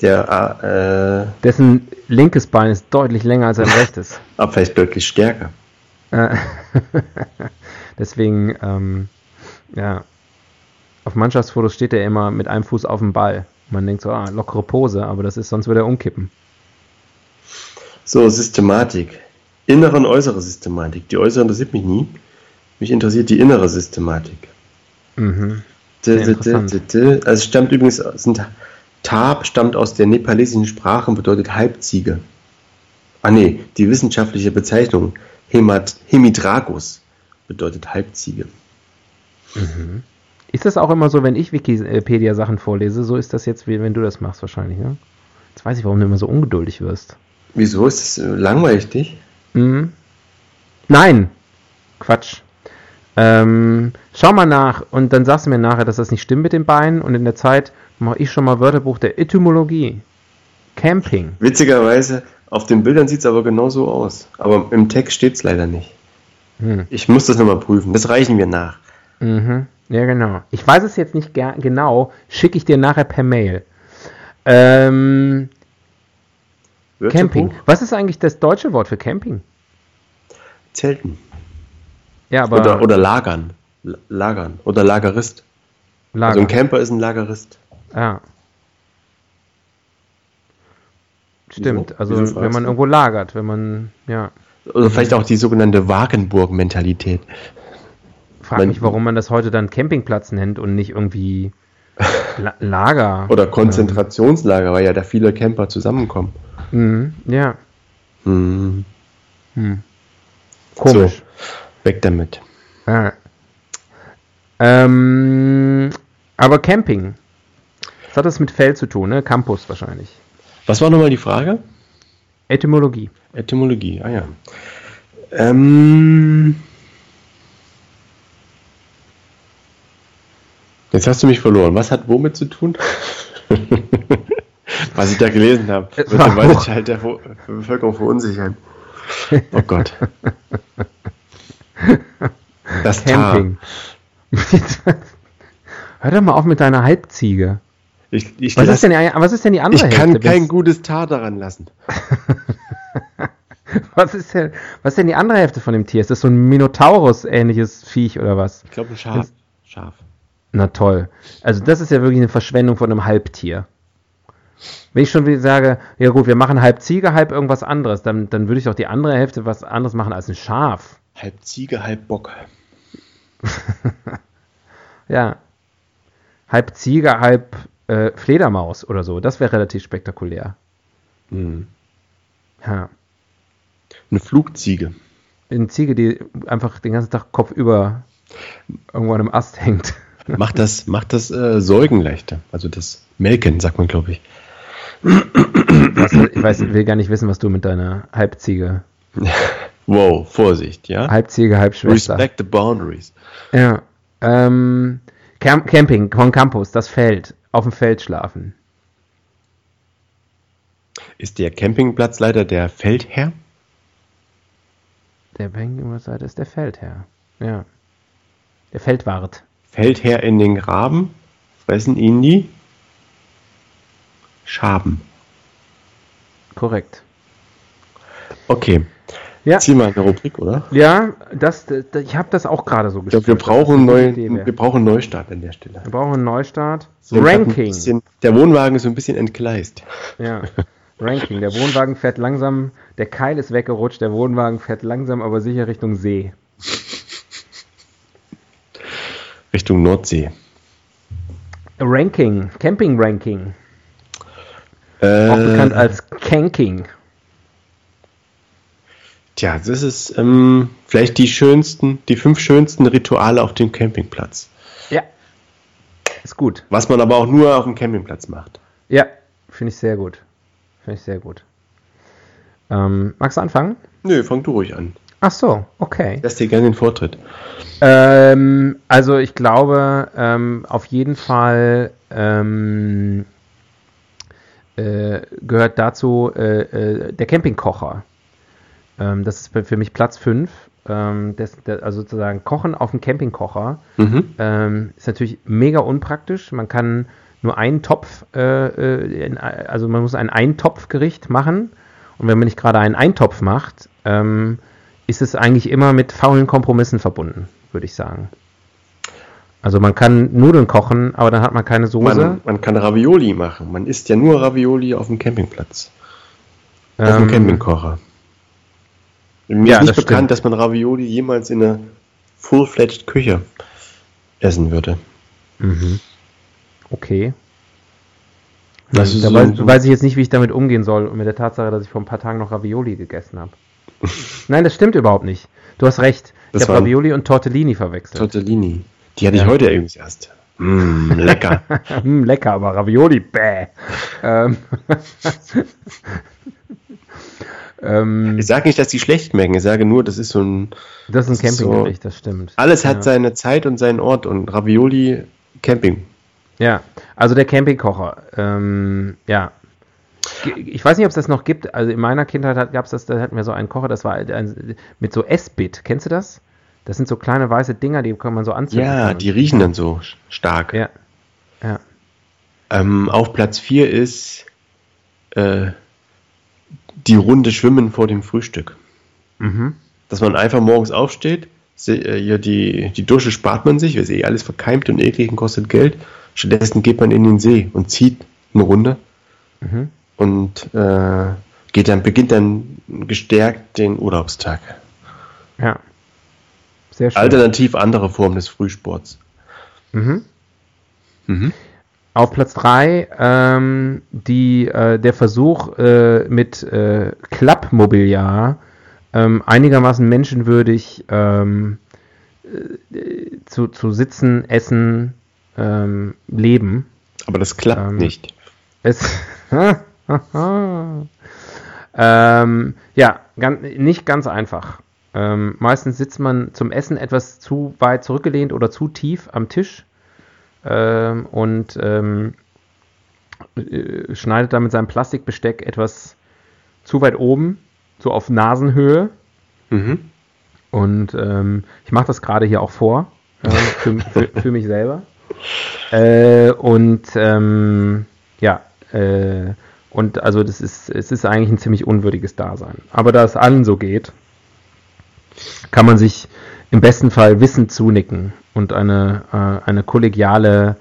[SPEAKER 2] Der,
[SPEAKER 1] äh, Dessen linkes Bein ist deutlich länger als sein rechtes.
[SPEAKER 2] Aber vielleicht deutlich stärker. Äh,
[SPEAKER 1] deswegen, ähm, ja, auf Mannschaftsfotos steht er immer mit einem Fuß auf dem Ball. Man denkt so, ah, lockere Pose, aber das ist, sonst würde er umkippen.
[SPEAKER 2] So, Systematik. Innere und äußere Systematik. Die äußere interessiert mich nie. Mich interessiert die innere Systematik. Mhm. Also stammt übrigens, sind, Tab stammt aus der nepalesischen Sprache und bedeutet Halbziege. Ah nee, die wissenschaftliche Bezeichnung Hemat, Hemidragus bedeutet Halbziege.
[SPEAKER 1] Mhm. Ist das auch immer so, wenn ich Wikipedia-Sachen vorlese? So ist das jetzt, wie wenn du das machst wahrscheinlich, ne? Jetzt weiß ich, warum du immer so ungeduldig wirst.
[SPEAKER 2] Wieso? Ist es äh, langweilig dich?
[SPEAKER 1] Mhm. Nein! Quatsch. Ähm, schau mal nach und dann sagst du mir nachher, dass das nicht stimmt mit den Beinen und in der Zeit mache ich schon mal Wörterbuch der Etymologie. Camping.
[SPEAKER 2] Witzigerweise auf den Bildern sieht es aber genau so aus. Aber im Text steht es leider nicht. Hm. Ich muss das nochmal prüfen. Das reichen wir nach.
[SPEAKER 1] Mhm. Ja, genau. Ich weiß es jetzt nicht genau. Schicke ich dir nachher per Mail. Ähm, Camping. Was ist eigentlich das deutsche Wort für Camping?
[SPEAKER 2] Zelten.
[SPEAKER 1] Ja, aber.
[SPEAKER 2] Oder, oder Lagern. Lagern. Oder Lagerist. Lager. Also ein Camper ist ein Lagerist.
[SPEAKER 1] Ja. Stimmt, also wenn man irgendwo lagert, wenn man, ja.
[SPEAKER 2] Oder vielleicht auch die sogenannte Wagenburg-Mentalität.
[SPEAKER 1] Frag mich, warum man das heute dann Campingplatz nennt und nicht irgendwie La Lager.
[SPEAKER 2] Oder Konzentrationslager, weil ja da viele Camper zusammenkommen.
[SPEAKER 1] Mhm, ja.
[SPEAKER 2] Hm.
[SPEAKER 1] Hm. Komisch.
[SPEAKER 2] So, weg damit.
[SPEAKER 1] Ja. Ähm, aber Camping. Was hat das mit Feld zu tun, ne? Campus wahrscheinlich.
[SPEAKER 2] Was war nochmal die Frage?
[SPEAKER 1] Etymologie.
[SPEAKER 2] Etymologie, ah ja. Ähm, jetzt hast du mich verloren. Was hat womit zu tun? Was ich da gelesen habe, wird den weiten
[SPEAKER 1] hoch.
[SPEAKER 2] Teil der Bevölkerung verunsichern. Oh Gott. Das
[SPEAKER 1] Camping. Hör doch mal auf mit deiner Halbziege.
[SPEAKER 2] Ich, ich,
[SPEAKER 1] Was
[SPEAKER 2] lass-
[SPEAKER 1] ist, denn die, was ist denn die andere
[SPEAKER 2] ich kann
[SPEAKER 1] Hälfte?
[SPEAKER 2] kein gutes Tar daran lassen.
[SPEAKER 1] was, ist denn, was ist denn die andere Hälfte von dem Tier? Ist das so ein Minotaurus-ähnliches Viech oder was?
[SPEAKER 2] Ich glaube ein Schaf. Schaf.
[SPEAKER 1] Na toll. Also das ist ja wirklich eine Verschwendung von einem Halbtier. Wenn ich schon wieder sage, ja gut, wir machen halb Ziege, halb irgendwas anderes, dann, dann würde ich doch die andere Hälfte was anderes machen als ein Schaf.
[SPEAKER 2] Halb Ziege, halb Bock.
[SPEAKER 1] Ja. Halb Ziege, halb äh, Fledermaus oder so. Das wäre relativ spektakulär.
[SPEAKER 2] Hm.
[SPEAKER 1] Ja.
[SPEAKER 2] Eine Flugziege.
[SPEAKER 1] Eine Ziege, die einfach den ganzen Tag kopfüber irgendwo an einem Ast hängt.
[SPEAKER 2] Macht das, macht das äh, Säugen leichter. Also das Melken, sagt man, glaube ich.
[SPEAKER 1] Was, ich weiß, ich will gar nicht wissen, was du mit deiner Halbziege,
[SPEAKER 2] Wow, Vorsicht, ja?
[SPEAKER 1] Halbziege, Halbschwester.
[SPEAKER 2] Respect the boundaries.
[SPEAKER 1] Ja. Ähm, Camp Camping von Campus, das Feld. Auf dem Feld schlafen.
[SPEAKER 2] Ist der Campingplatzleiter der Feldherr?
[SPEAKER 1] Der Campingseite ist der Feldherr. Ja. Der Feldwart.
[SPEAKER 2] Feldherr in den Graben? Fressen ihn die? Schaben.
[SPEAKER 1] Korrekt.
[SPEAKER 2] Okay.
[SPEAKER 1] Ja.
[SPEAKER 2] Zieh mal eine Rubrik, oder?
[SPEAKER 1] Ja, das, das, ich habe das auch gerade so
[SPEAKER 2] Ich glaube, wir brauchen, neu, wir einen Neustart an der Stelle.
[SPEAKER 1] Wir brauchen einen Neustart.
[SPEAKER 2] So, hab ein
[SPEAKER 1] Ranking.
[SPEAKER 2] Bisschen, der Wohnwagen ist so ein bisschen entgleist.
[SPEAKER 1] Ja. Ranking. Der Wohnwagen fährt langsam, der Keil ist weggerutscht, der Wohnwagen fährt langsam, aber sicher Richtung See.
[SPEAKER 2] Richtung Nordsee.
[SPEAKER 1] Ranking. Camping Ranking.
[SPEAKER 2] Äh,
[SPEAKER 1] Auch bekannt als Canking.
[SPEAKER 2] Tja, das ist ähm, vielleicht die schönsten, die fünf schönsten Rituale auf dem Campingplatz.
[SPEAKER 1] Ja. Ist gut.
[SPEAKER 2] Was man aber auch nur auf dem Campingplatz macht.
[SPEAKER 1] Ja, finde ich sehr gut. Finde ich sehr gut. Ähm, magst du anfangen?
[SPEAKER 2] Nö, fang du ruhig an.
[SPEAKER 1] Ach so, okay.
[SPEAKER 2] Lass dir gerne den Vortritt.
[SPEAKER 1] Ähm, also ich glaube ähm, auf jeden Fall ähm, äh, gehört dazu äh, äh, der Campingkocher. Ähm, das ist für mich Platz 5. Ähm, das, der, also sozusagen Kochen auf dem Campingkocher
[SPEAKER 2] Mhm.
[SPEAKER 1] ähm, ist natürlich mega unpraktisch. Man kann nur einen Topf, äh, in, also man muss ein Eintopfgericht machen. Und wenn man nicht gerade einen Eintopf macht, ähm, ist es eigentlich immer mit faulen Kompromissen verbunden, würde ich sagen. Also man kann Nudeln kochen, aber dann hat man keine Soße.
[SPEAKER 2] Man, man kann Ravioli machen. Man isst ja nur Ravioli auf dem Campingplatz. Auf dem
[SPEAKER 1] Ähm,
[SPEAKER 2] Campingkocher. Mir
[SPEAKER 1] ja,
[SPEAKER 2] ist nicht
[SPEAKER 1] das
[SPEAKER 2] bekannt,
[SPEAKER 1] stimmt.
[SPEAKER 2] dass man Ravioli jemals in einer full-fledged Küche essen würde.
[SPEAKER 1] Mhm. Okay.
[SPEAKER 2] Das ist
[SPEAKER 1] da
[SPEAKER 2] so-
[SPEAKER 1] weiß, weiß ich jetzt nicht, wie ich damit umgehen soll mit der Tatsache, dass ich vor ein paar Tagen noch Ravioli gegessen habe. Nein, das stimmt überhaupt nicht. Du hast recht.
[SPEAKER 2] Das
[SPEAKER 1] ich habe Ravioli und Tortellini verwechselt.
[SPEAKER 2] Tortellini. Die hatte
[SPEAKER 1] Ja.
[SPEAKER 2] ich heute übrigens erst. Mm, lecker.
[SPEAKER 1] hm, lecker, aber Ravioli, bäh. ähm, ähm,
[SPEAKER 2] ich sage nicht, dass die schlecht schmecken. Ich sage nur, das ist so ein.
[SPEAKER 1] das ist ein
[SPEAKER 2] ist so-
[SPEAKER 1] Campinggericht, das stimmt.
[SPEAKER 2] Alles hat
[SPEAKER 1] Ja.
[SPEAKER 2] seine Zeit und seinen Ort und Ravioli Camping.
[SPEAKER 1] Ja, also der Campingkocher. Ähm, ja. Ich weiß nicht, ob es das noch gibt. Also in meiner Kindheit gab es das, da hatten wir so einen Kocher, das war ein, mit so S-Bit. Kennst du das? Das sind so kleine weiße Dinger, die kann man so anzünden.
[SPEAKER 2] Ja, die riechen dann so stark.
[SPEAKER 1] Ja. Ja.
[SPEAKER 2] Ähm, auf Platz 4 ist äh, die Runde Schwimmen vor dem Frühstück.
[SPEAKER 1] Mhm.
[SPEAKER 2] Dass man einfach morgens aufsteht, äh, ja, die, die Dusche spart man sich, weil es eh alles verkeimt und eklig und kostet Geld. Stattdessen geht man in den See und zieht eine Runde
[SPEAKER 1] Mhm.
[SPEAKER 2] und äh, geht dann, beginnt dann gestärkt den Urlaubstag.
[SPEAKER 1] Ja. Sehr schön.
[SPEAKER 2] Alternativ andere Formen des Frühsports.
[SPEAKER 1] Mhm.
[SPEAKER 2] Mhm.
[SPEAKER 1] Auf Platz 3 ähm, die, äh, der Versuch äh, mit äh, Klappmobiliar ähm, einigermaßen menschenwürdig ähm, äh, zu, zu sitzen, essen, ähm, leben.
[SPEAKER 2] Aber das klappt
[SPEAKER 1] Ähm,
[SPEAKER 2] nicht.
[SPEAKER 1] Es, ähm, ja, ganz, nicht ganz einfach. Ähm, meistens sitzt man zum Essen etwas zu weit zurückgelehnt oder zu tief am Tisch ähm, und ähm, äh, schneidet dann mit seinem Plastikbesteck etwas zu weit oben, so auf Nasenhöhe.
[SPEAKER 2] Mhm.
[SPEAKER 1] Und ähm, ich mache das gerade hier auch vor, äh, für, für, für mich selber. Äh, und ähm, ja, äh, und also das ist, es ist eigentlich ein ziemlich unwürdiges Dasein. Aber da es allen so geht, kann man sich im besten Fall Wissen zunicken und eine, äh, eine kollegiale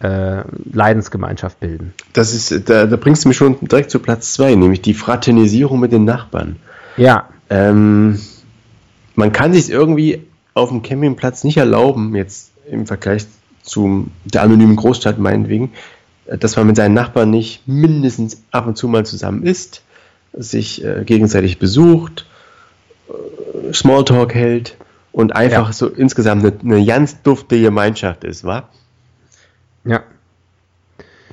[SPEAKER 1] äh, Leidensgemeinschaft bilden.
[SPEAKER 2] Das ist, da, da bringst du mich schon direkt zu Platz 2, nämlich die Fraternisierung mit den Nachbarn.
[SPEAKER 1] Ja,
[SPEAKER 2] Ähm, man kann sich irgendwie auf dem Campingplatz nicht erlauben, jetzt im Vergleich zu der anonymen Großstadt meinetwegen, dass man mit seinen Nachbarn nicht mindestens ab und zu mal zusammen isst, sich äh, gegenseitig besucht, Smalltalk hält und einfach
[SPEAKER 1] Ja.
[SPEAKER 2] so insgesamt eine, eine ganz dufte Gemeinschaft ist, wa?
[SPEAKER 1] ja,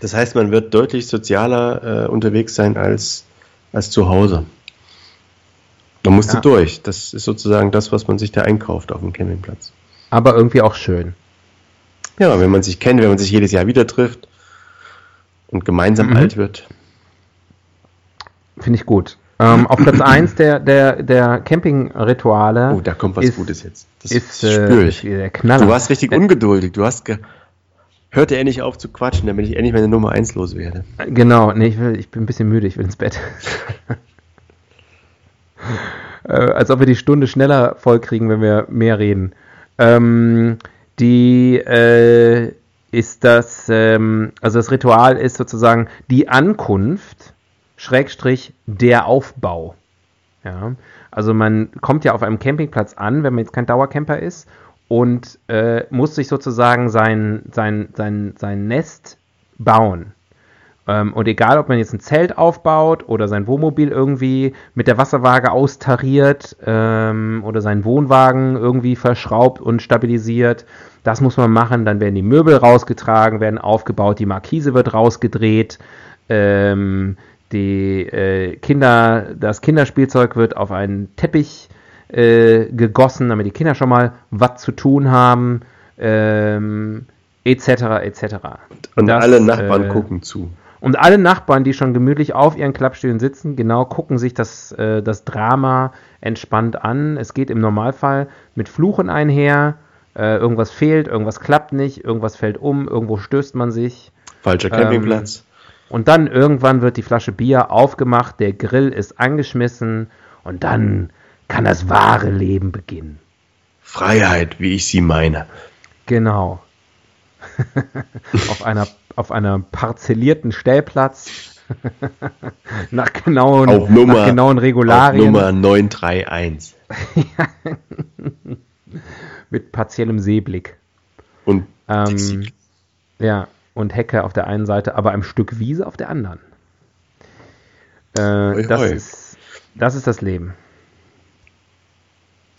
[SPEAKER 2] Das heißt, man wird deutlich sozialer äh, unterwegs sein als, als zu Hause. Man musste
[SPEAKER 1] Ja.
[SPEAKER 2] durch. Das ist sozusagen das, was man sich da einkauft auf dem Campingplatz.
[SPEAKER 1] aber irgendwie auch schön.
[SPEAKER 2] Ja, wenn man sich kennt, wenn man sich jedes Jahr wieder trifft und gemeinsam
[SPEAKER 1] Mhm.
[SPEAKER 2] alt wird.
[SPEAKER 1] Finde ich gut. Ähm, auf Platz 1 der, der, der Campingrituale
[SPEAKER 2] Oh, da kommt was
[SPEAKER 1] ist,
[SPEAKER 2] Gutes jetzt. Das
[SPEAKER 1] ist äh,
[SPEAKER 2] ich.
[SPEAKER 1] der Knaller.
[SPEAKER 2] Du warst richtig
[SPEAKER 1] Äh,
[SPEAKER 2] ungeduldig. Du hast ge Hörte endlich auf zu quatschen, damit ich endlich meine Nummer 1 los werde.
[SPEAKER 1] Genau, nee, ich, will, ich bin ein bisschen müde, ich will ins Bett. äh, als ob wir die Stunde schneller vollkriegen, wenn wir mehr reden. Ähm, die äh, ist das, ähm, also das Ritual ist sozusagen die Ankunft, Schrägstrich, der Aufbau. Ja, also man kommt ja auf einem Campingplatz an, wenn man jetzt kein Dauercamper ist und äh, muss sich sozusagen sein, sein, sein, sein Nest bauen. Ähm, und egal, ob man jetzt ein Zelt aufbaut oder sein Wohnmobil irgendwie mit der Wasserwaage austariert ähm, oder seinen Wohnwagen irgendwie verschraubt und stabilisiert, das muss man machen. Dann werden die Möbel rausgetragen, werden aufgebaut, die Markise wird rausgedreht, ähm, die äh, Kinder, das Kinderspielzeug wird auf einen Teppich äh, gegossen, damit die Kinder schon mal was zu tun haben, ähm, etc. etc.
[SPEAKER 2] Und
[SPEAKER 1] Das,
[SPEAKER 2] alle Nachbarn
[SPEAKER 1] äh,
[SPEAKER 2] gucken zu.
[SPEAKER 1] Und alle Nachbarn, die schon gemütlich auf ihren Klappstühlen sitzen, genau gucken sich das, äh, das Drama entspannt an. Es geht im Normalfall mit Fluchen einher. Äh, irgendwas fehlt, irgendwas klappt nicht, irgendwas fällt um, irgendwo stößt man sich.
[SPEAKER 2] Falscher Campingplatz.
[SPEAKER 1] Und dann irgendwann wird die Flasche Bier aufgemacht, der Grill ist angeschmissen und dann kann das wahre Leben beginnen.
[SPEAKER 2] Freiheit, wie ich sie meine.
[SPEAKER 1] Genau. auf, einer, auf einer parzellierten Stellplatz. nach, genauen,
[SPEAKER 2] Auf Nummer,
[SPEAKER 1] nach genauen
[SPEAKER 2] auf
[SPEAKER 1] Regularien.
[SPEAKER 2] Nummer 931.
[SPEAKER 1] Mit partiellem Seeblick.
[SPEAKER 2] Und
[SPEAKER 1] Ähm, ja, und Hecke auf der einen Seite, aber ein Stück Wiese auf der anderen. Äh,
[SPEAKER 2] Hoi,
[SPEAKER 1] das,
[SPEAKER 2] hoi.
[SPEAKER 1] ist, das ist das Leben,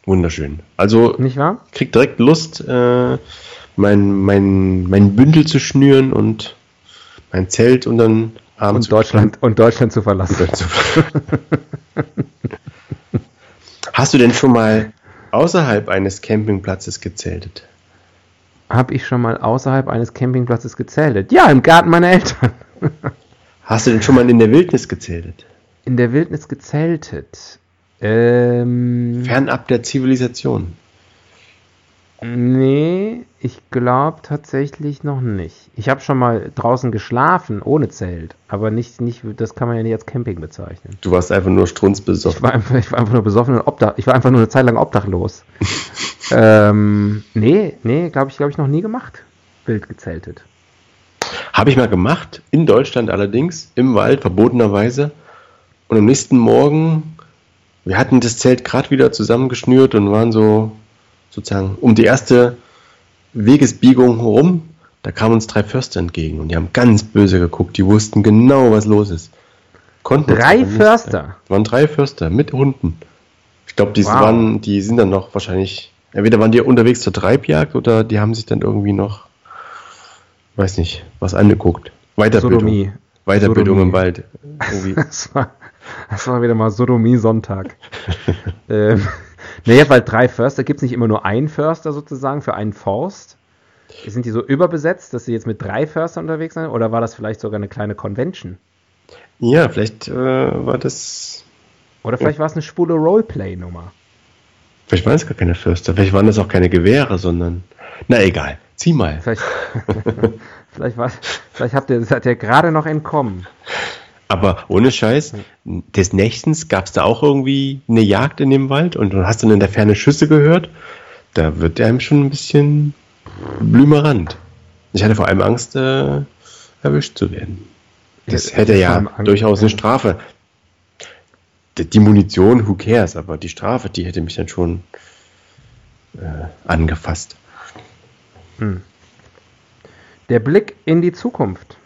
[SPEAKER 2] wunderschön. Also
[SPEAKER 1] nicht wahr?
[SPEAKER 2] krieg direkt Lust, äh, mein, mein, mein Bündel zu schnüren und mein Zelt und dann abends
[SPEAKER 1] Und Deutschland, und Deutschland zu verlassen.
[SPEAKER 2] Hast du denn schon mal außerhalb eines Campingplatzes gezeltet?
[SPEAKER 1] Habe ich schon mal außerhalb eines Campingplatzes gezeltet? Ja, im Garten meiner Eltern.
[SPEAKER 2] Hast du denn schon mal in der Wildnis gezeltet?
[SPEAKER 1] In der Wildnis gezeltet. Ähm,
[SPEAKER 2] Fernab der Zivilisation.
[SPEAKER 1] nee, ich glaube tatsächlich noch nicht. Ich habe schon mal draußen geschlafen, ohne Zelt. Aber nicht, nicht, das kann man ja nicht als Camping bezeichnen.
[SPEAKER 2] Du warst einfach nur
[SPEAKER 1] Ich
[SPEAKER 2] strunzbesoffen.
[SPEAKER 1] war einfach, ich war einfach nur besoffen und obdach. Ich war einfach nur eine Zeit lang obdachlos. ähm, nee, nee, glaube ich, glaube ich, noch nie gemacht. Wild gezeltet.
[SPEAKER 2] Habe ich mal gemacht, in Deutschland allerdings, im Wald, verbotenerweise. Und am nächsten Morgen, wir hatten das Zelt gerade wieder zusammengeschnürt und waren so sozusagen um die erste Wegesbiegung herum. da kamen uns drei Förster entgegen und die haben ganz böse geguckt. Die wussten genau, was los ist.
[SPEAKER 1] Konnten drei Förster?
[SPEAKER 2] Es waren drei Förster mit Hunden. Ich glaube, die, wow. die sind dann noch wahrscheinlich, entweder waren die unterwegs zur Treibjagd oder die haben sich dann irgendwie noch, weiß nicht, was angeguckt. Weiterbildung. Sodomie. Weiterbildung Sodomie. im Wald.
[SPEAKER 1] das, war, das war wieder mal Sodomie-Sonntag. ähm, naja, weil drei Förster, gibt es nicht immer nur einen Förster sozusagen für einen Forst? Sind die so überbesetzt, dass sie jetzt mit drei Förstern unterwegs sind? Oder war das vielleicht sogar eine kleine Convention?
[SPEAKER 2] Ja, vielleicht äh, war das.
[SPEAKER 1] Oder vielleicht ja. war es eine spule Roleplay-Nummer.
[SPEAKER 2] Vielleicht waren es gar keine Förster. Vielleicht waren das auch keine Gewehre, sondern. Na egal, zieh mal.
[SPEAKER 1] Vielleicht, vielleicht, war, vielleicht habt ihr, seid ihr gerade noch entkommen.
[SPEAKER 2] Aber ohne Scheiß, des Nächtens gab es da auch irgendwie eine Jagd in dem Wald und du hast dann in der Ferne Schüsse gehört. Da wird einem schon ein bisschen blümerant. Ich hatte vor allem Angst, äh, erwischt zu werden. Das hätte ja durchaus eine Strafe. Die Munition, who cares, aber die Strafe, die hätte mich dann schon äh, angefasst. Hm.
[SPEAKER 1] Der Blick in die Zukunft.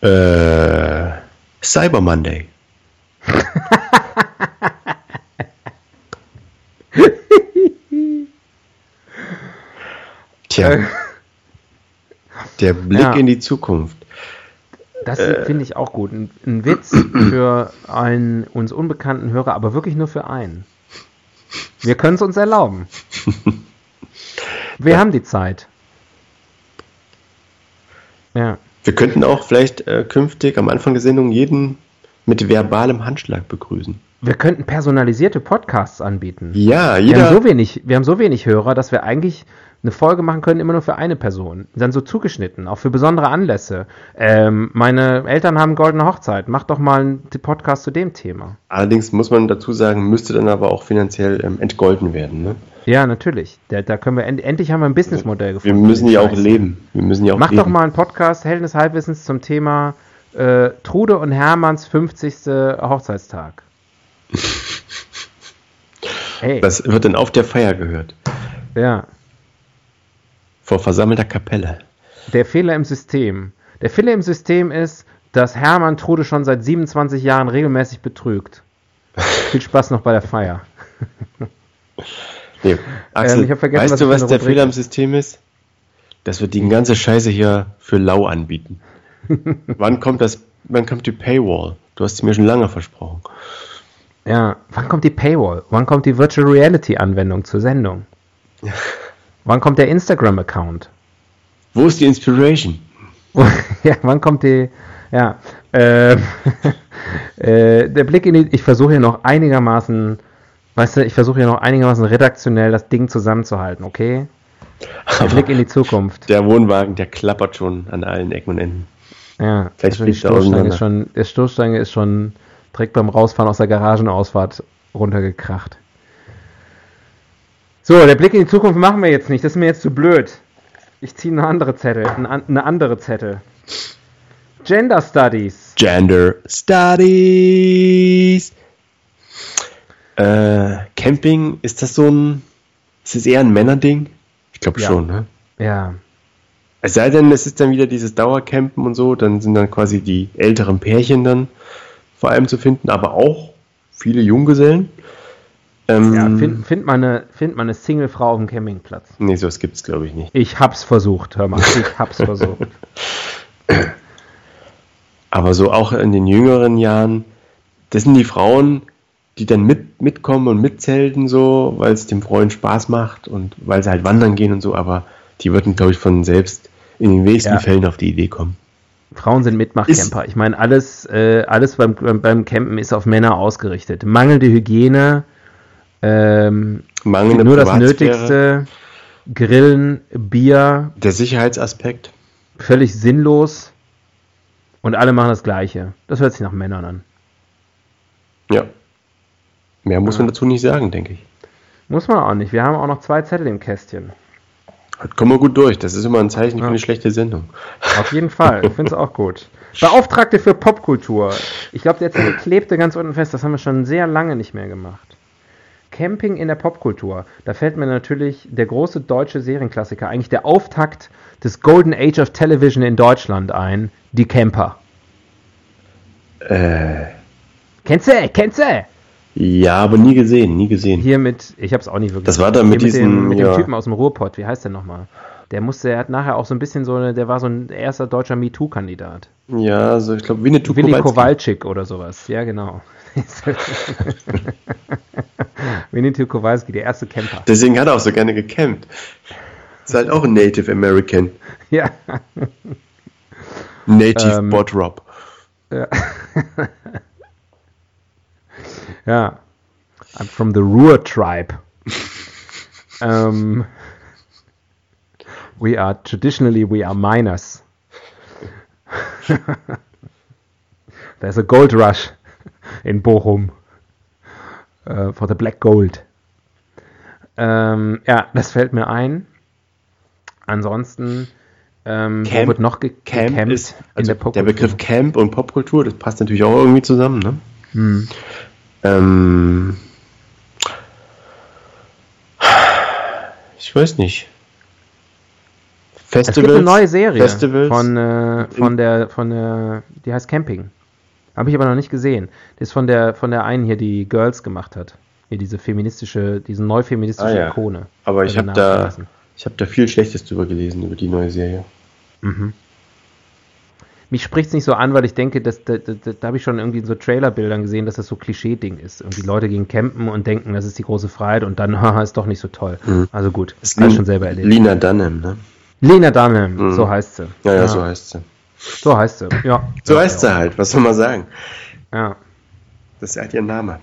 [SPEAKER 2] Äh, Cyber Monday. Tja. Äh. Der Blick ja. in die Zukunft.
[SPEAKER 1] Das äh, finde ich auch gut. Ein, ein, Witz für einen uns unbekannten Hörer, aber wirklich nur für einen. Wir können es uns erlauben. Wir ja. haben die Zeit.
[SPEAKER 2] Ja. Wir könnten auch vielleicht äh, künftig am Anfang der Sendung jeden mit verbalem Handschlag begrüßen.
[SPEAKER 1] Wir könnten personalisierte Podcasts anbieten.
[SPEAKER 2] Ja,
[SPEAKER 1] jeder. Wir haben so wenig, wir haben so wenig Hörer, dass wir eigentlich eine Folge machen können, immer nur für eine Person. Dann so zugeschnitten, auch für besondere Anlässe. Ähm, meine Eltern haben goldene Hochzeit. Mach doch mal einen Podcast zu dem Thema.
[SPEAKER 2] Allerdings muss man dazu sagen, müsste dann aber auch finanziell ähm, entgolden werden. Ne?
[SPEAKER 1] Ja, natürlich. Da, da können wir end endlich haben wir ein Businessmodell
[SPEAKER 2] gefunden. Wir müssen ja auch leben. Wir müssen ja auch
[SPEAKER 1] Mach
[SPEAKER 2] leben.
[SPEAKER 1] doch mal einen Podcast Helden des Halbwissens zum Thema äh, Trude und Hermanns 50. Hochzeitstag.
[SPEAKER 2] hey. Das wird dann auf der Feier gehört.
[SPEAKER 1] Ja.
[SPEAKER 2] Vor versammelter Kapelle.
[SPEAKER 1] Der Fehler im System. Der Fehler im System ist, dass Hermann Trude schon seit 27 Jahren regelmäßig betrügt. Viel Spaß noch bei der Feier.
[SPEAKER 2] nee, Axel, ähm, weißt was du, was der Fehler im System ist? Dass wir die ganze Scheiße hier für lau anbieten. wann kommt das, wann kommt die Paywall? Du hast sie mir schon lange versprochen.
[SPEAKER 1] Ja, wann kommt die Paywall? Wann kommt die Virtual Reality Anwendung zur Sendung? Wann kommt der Instagram-Account?
[SPEAKER 2] Wo ist die Inspiration?
[SPEAKER 1] ja, wann kommt die. Ja. Äh, äh, der Blick in die. Ich versuche hier noch einigermaßen. Weißt du, ich versuche hier noch einigermaßen redaktionell das Ding zusammenzuhalten, okay? Der Aber Blick in die Zukunft.
[SPEAKER 2] Der Wohnwagen, der klappert schon an allen Ecken und Enden.
[SPEAKER 1] Ja, Vielleicht die Stoßstange ist schon, der Stoßstange ist schon direkt beim Rausfahren aus der Garagenausfahrt runtergekracht. So, der Blick in die Zukunft machen wir jetzt nicht. Das ist mir jetzt zu blöd. Ich ziehe eine andere Zettel. Eine andere Zettel. Gender Studies.
[SPEAKER 2] Gender Studies. Äh, Camping, ist das so ein. Ist das eher ein Männerding? Ich glaube ja. schon, ne?
[SPEAKER 1] Ja.
[SPEAKER 2] Es sei denn, es ist dann wieder dieses Dauercampen und so, dann sind dann quasi die älteren Pärchen dann vor allem zu finden, aber auch viele Junggesellen.
[SPEAKER 1] Ähm, ja, find, find, mal eine, find mal eine Single-Frau auf dem Campingplatz.
[SPEAKER 2] Nee, sowas gibt es, glaube ich, nicht.
[SPEAKER 1] Ich hab's versucht, hör mal. Ich hab's versucht.
[SPEAKER 2] Aber so auch in den jüngeren Jahren, das sind die Frauen, die dann mit, mitkommen und mitzelten, so, weil es dem Freund Spaß macht und weil sie halt wandern gehen und so, aber die würden, glaube ich, von selbst in den wenigsten ja. Fällen auf die Idee kommen.
[SPEAKER 1] Frauen sind Mitmachcamper. Ich meine, alles, äh, alles beim, beim Campen ist auf Männer ausgerichtet. Mangelnde Hygiene, ähm, Mangelnde nur das Nötigste. Grillen, Bier.
[SPEAKER 2] Der Sicherheitsaspekt.
[SPEAKER 1] Völlig sinnlos. Und alle machen das Gleiche. Das hört sich nach Männern an.
[SPEAKER 2] Ja. Mehr muss ja. man dazu nicht sagen, denke ich.
[SPEAKER 1] Muss man auch nicht. Wir haben auch noch zwei Zettel im Kästchen.
[SPEAKER 2] Das kommen wir gut durch. Das ist immer ein Zeichen ja. für eine schlechte Sendung.
[SPEAKER 1] Auf jeden Fall. Ich finde es auch gut. Beauftragte für Popkultur. Ich glaube, der Zettel klebte ganz unten fest. Das haben wir schon sehr lange nicht mehr gemacht. Camping in der Popkultur. Da fällt mir natürlich der große deutsche Serienklassiker, eigentlich der Auftakt des Golden Age of Television in Deutschland ein, die Camper.
[SPEAKER 2] Äh,
[SPEAKER 1] Kennst du? Kennst du?
[SPEAKER 2] ja, aber nie gesehen, nie gesehen.
[SPEAKER 1] Hier mit, ich habe es auch nicht wirklich.
[SPEAKER 2] Das war dann mit
[SPEAKER 1] Hier
[SPEAKER 2] diesem,
[SPEAKER 1] dem, mit
[SPEAKER 2] ja.
[SPEAKER 1] dem Typen aus dem Ruhrpott. Wie heißt der nochmal? Der musste, er hat nachher auch so ein bisschen so, eine, der war so ein erster deutscher MeToo-Kandidat.
[SPEAKER 2] Ja, so ich glaube Winnetou
[SPEAKER 1] Willi
[SPEAKER 2] Kowalski.
[SPEAKER 1] Kowalczyk oder sowas. Ja, genau. Winnetou Kowalski, der erste Camper.
[SPEAKER 2] Deswegen hat er auch so gerne gecampt. Ist halt auch ein Native American.
[SPEAKER 1] Ja.
[SPEAKER 2] Native
[SPEAKER 1] Ähm,
[SPEAKER 2] Bot
[SPEAKER 1] Ja. I'm from the Ruhr tribe. um, we are traditionally we are miners. There's a gold rush in Bochum uh, for the black gold. Ähm, ja, das fällt mir ein. Ansonsten ähm,
[SPEAKER 2] Camp-
[SPEAKER 1] wird noch ge
[SPEAKER 2] Camp
[SPEAKER 1] gecampt
[SPEAKER 2] ist,
[SPEAKER 1] in
[SPEAKER 2] also
[SPEAKER 1] der
[SPEAKER 2] der? Begriff Camp und Popkultur, das passt natürlich auch irgendwie zusammen, ne?
[SPEAKER 1] Hm.
[SPEAKER 2] Ähm, ich weiß nicht.
[SPEAKER 1] Es
[SPEAKER 2] Festivals,
[SPEAKER 1] gibt eine neue Serie
[SPEAKER 2] Festivals,
[SPEAKER 1] von, äh, von der, von der, die heißt Camping. Habe ich aber noch nicht gesehen. Die ist von der, von der einen hier, die Girls gemacht hat. Hier diese feministische, diese neu feministische
[SPEAKER 2] Ah, ja.
[SPEAKER 1] Ikone.
[SPEAKER 2] aber ich habe da, ich habe da viel Schlechtes drüber gelesen über die neue Serie.
[SPEAKER 1] Mich spricht es nicht so an, weil ich denke, dass, da, da, da, habe ich schon irgendwie in so Trailerbildern gesehen, dass das so Klischee-Ding ist. Irgendwie Leute gehen campen und denken, das ist die große Freiheit und dann, haha, ist doch nicht so toll. Also gut, das habe ich schon selber erlebt.
[SPEAKER 2] Lina Dunham, ne?
[SPEAKER 1] Lena Dunham, so heißt sie.
[SPEAKER 2] Ja, ja, so heißt sie.
[SPEAKER 1] So heißt sie. Ja.
[SPEAKER 2] So heißt sie halt, was soll man sagen?
[SPEAKER 1] Ja.
[SPEAKER 2] Das ist halt ihr Name.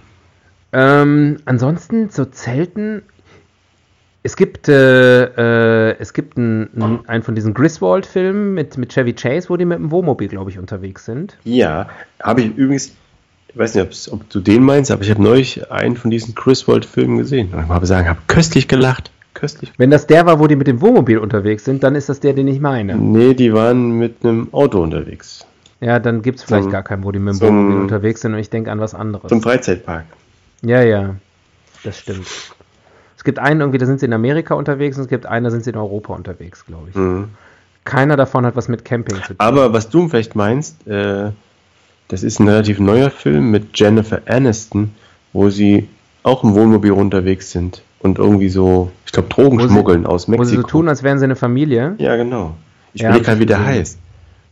[SPEAKER 1] Ähm, ansonsten so Zelten. Es gibt, äh, äh, es gibt einen, einen von diesen Griswold-Filmen mit, mit Chevy Chase, wo die mit dem Wohnmobil, glaube ich, unterwegs sind.
[SPEAKER 2] Ja, habe ich übrigens, ich weiß nicht, ob du den meinst, aber ich habe neulich einen von diesen Griswold-Filmen gesehen. Und ich muss sagen, habe köstlich gelacht. Köstlich.
[SPEAKER 1] Wenn das der war, wo die mit dem Wohnmobil unterwegs sind, dann ist das der, den ich meine.
[SPEAKER 2] Nee, die waren mit einem Auto unterwegs.
[SPEAKER 1] Ja, dann gibt es vielleicht
[SPEAKER 2] Zum-
[SPEAKER 1] gar keinen, wo die mit dem
[SPEAKER 2] zum-
[SPEAKER 1] Wohnmobil unterwegs sind und ich denke an was anderes.
[SPEAKER 2] Zum Freizeitpark.
[SPEAKER 1] Ja, ja, das stimmt. Es gibt einen irgendwie, da sind sie in Amerika unterwegs und es gibt einen, da sind sie in Europa unterwegs, glaube ich.
[SPEAKER 2] Mhm.
[SPEAKER 1] Keiner davon hat was mit Camping zu tun.
[SPEAKER 2] Aber was du vielleicht meinst, äh, das ist ein relativ neuer Film mit Jennifer Aniston, wo sie auch im Wohnmobil unterwegs sind und irgendwie so, ich glaube, Drogen
[SPEAKER 1] Wo sie-
[SPEAKER 2] schmuggeln aus
[SPEAKER 1] Wo sie
[SPEAKER 2] Mexiko.
[SPEAKER 1] so tun, als wären sie eine Familie.
[SPEAKER 2] ja, genau. Ich
[SPEAKER 1] Ja,
[SPEAKER 2] überlege halt, wie der heißt.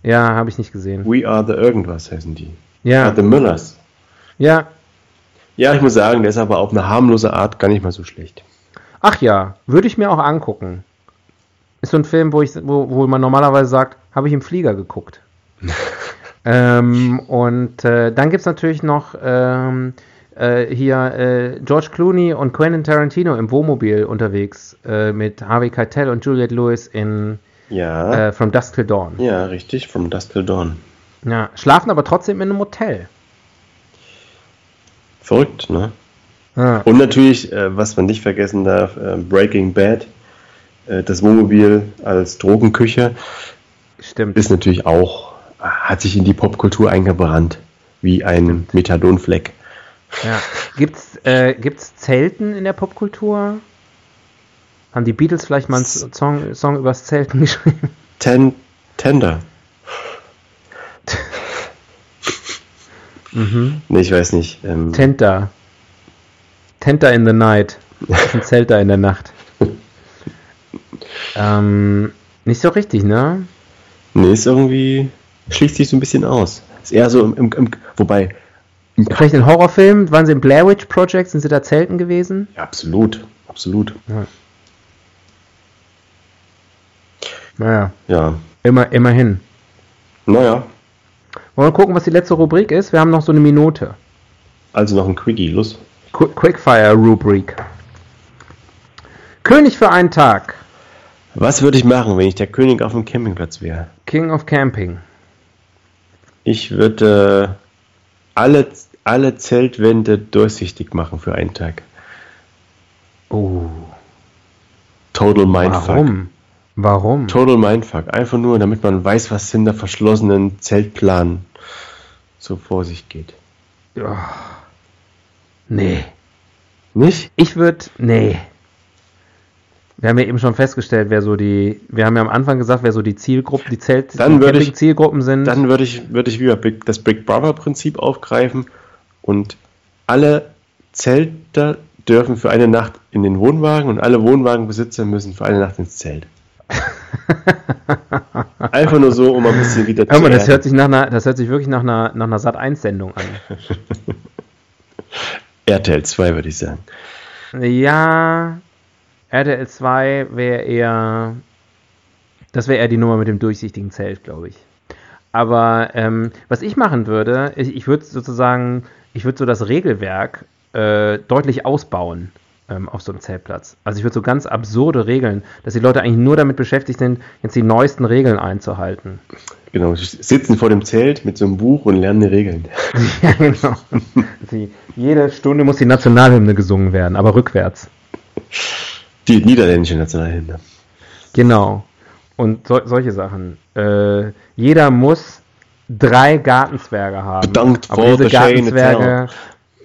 [SPEAKER 1] Ja, habe ich nicht gesehen.
[SPEAKER 2] We are the irgendwas heißen die.
[SPEAKER 1] Ja,
[SPEAKER 2] Ah, The Müllers.
[SPEAKER 1] ja.
[SPEAKER 2] Ja, ich muss sagen, der ist aber auf eine harmlose Art gar nicht mal so schlecht.
[SPEAKER 1] Ach ja, würde ich mir auch angucken. Ist so ein Film, wo, ich, wo, wo man normalerweise sagt, habe ich im Flieger geguckt. ähm, und äh, dann gibt es natürlich noch ähm, äh, hier äh, George Clooney und Quentin Tarantino im Wohnmobil unterwegs äh, mit Harvey Keitel und Juliette Lewis in
[SPEAKER 2] Ja,
[SPEAKER 1] äh, From Dusk Till Dawn.
[SPEAKER 2] ja, richtig, From Dusk Till Dawn.
[SPEAKER 1] Ja, schlafen aber trotzdem in einem Hotel.
[SPEAKER 2] Verrückt, ne?
[SPEAKER 1] Ja.
[SPEAKER 2] Und natürlich, äh, was man nicht vergessen darf, äh, Breaking Bad, das Wohnmobil als Drogenküche,
[SPEAKER 1] Stimmt.
[SPEAKER 2] ist natürlich auch, hat sich in die Popkultur eingebrannt, wie ein Methadonfleck.
[SPEAKER 1] Ja. Gibt's, äh, gibt's Zelten in der Popkultur? Haben die Beatles vielleicht mal einen Song, Song übers Zelten geschrieben?
[SPEAKER 2] Ten, Tender. Nee, ich weiß nicht. Ähm,
[SPEAKER 1] Tenta. Tenta in the night. Ein Zelter in der Nacht. ähm, nicht so richtig, ne?
[SPEAKER 2] nee, ist irgendwie, schließt sich so ein bisschen aus. Ist eher so im, im, im wobei,
[SPEAKER 1] Vielleicht ein Horrorfilm? Waren sie im Blair Witch Project? Sind sie da Zelten gewesen?
[SPEAKER 2] ja, absolut, absolut.
[SPEAKER 1] Naja,
[SPEAKER 2] Ja,
[SPEAKER 1] immer, immerhin.
[SPEAKER 2] naja,
[SPEAKER 1] Wollen wir gucken, was die letzte Rubrik ist? Wir haben noch so eine Minute.
[SPEAKER 2] also noch ein Quickie, los.
[SPEAKER 1] Qu Quickfire-Rubrik. König für einen Tag.
[SPEAKER 2] Was würde ich machen, wenn ich der König auf dem Campingplatz wäre?
[SPEAKER 1] King of Camping.
[SPEAKER 2] Ich würde äh, alle, alle Zeltwände durchsichtig machen für einen Tag.
[SPEAKER 1] Oh,
[SPEAKER 2] Total Mindfuck.
[SPEAKER 1] warum? Warum?
[SPEAKER 2] Total Mindfuck. Einfach nur, damit man weiß, was hinter verschlossenen Zeltplanen so vor sich geht.
[SPEAKER 1] Ja. Nee.
[SPEAKER 2] Nicht?
[SPEAKER 1] Ich würde, nee. Wir haben ja eben schon festgestellt, wer so die, wir haben ja am Anfang gesagt, wer so die Zielgruppen, die Zelt,
[SPEAKER 2] Dann würde ich-
[SPEAKER 1] Zielgruppen sind.
[SPEAKER 2] Dann würde ich, würde ich wieder das Big Brother-Prinzip aufgreifen und alle Zelter dürfen für eine Nacht in den Wohnwagen und alle Wohnwagenbesitzer müssen für eine Nacht ins Zelt. Einfach nur so, um ein bisschen wieder
[SPEAKER 1] Hör mal, das
[SPEAKER 2] erden.
[SPEAKER 1] hört sich nach einer, das hört sich wirklich nach einer, nach einer Sat 1 Sendung an.
[SPEAKER 2] RTL 2, würde ich sagen.
[SPEAKER 1] Ja, RTL 2 wäre eher, das wäre eher die Nummer mit dem durchsichtigen Zelt, glaube ich. Aber ähm, was ich machen würde, ich, ich würde sozusagen, ich würde so das Regelwerk äh, deutlich ausbauen ähm, auf so einem Zeltplatz. Also ich würde so ganz absurde Regeln, dass die Leute eigentlich nur damit beschäftigt sind, jetzt die neuesten Regeln einzuhalten.
[SPEAKER 2] Genau, sie sitzen vor dem Zelt mit so einem Buch und lernen die Regeln.
[SPEAKER 1] ja, genau. Sie, jede Stunde muss die Nationalhymne gesungen werden, aber rückwärts.
[SPEAKER 2] Die niederländische Nationalhymne.
[SPEAKER 1] Genau. Und so, solche Sachen. Äh, jeder muss drei Gartenzwerge haben.
[SPEAKER 2] Bedankt
[SPEAKER 1] aber diese Gartenzwerge,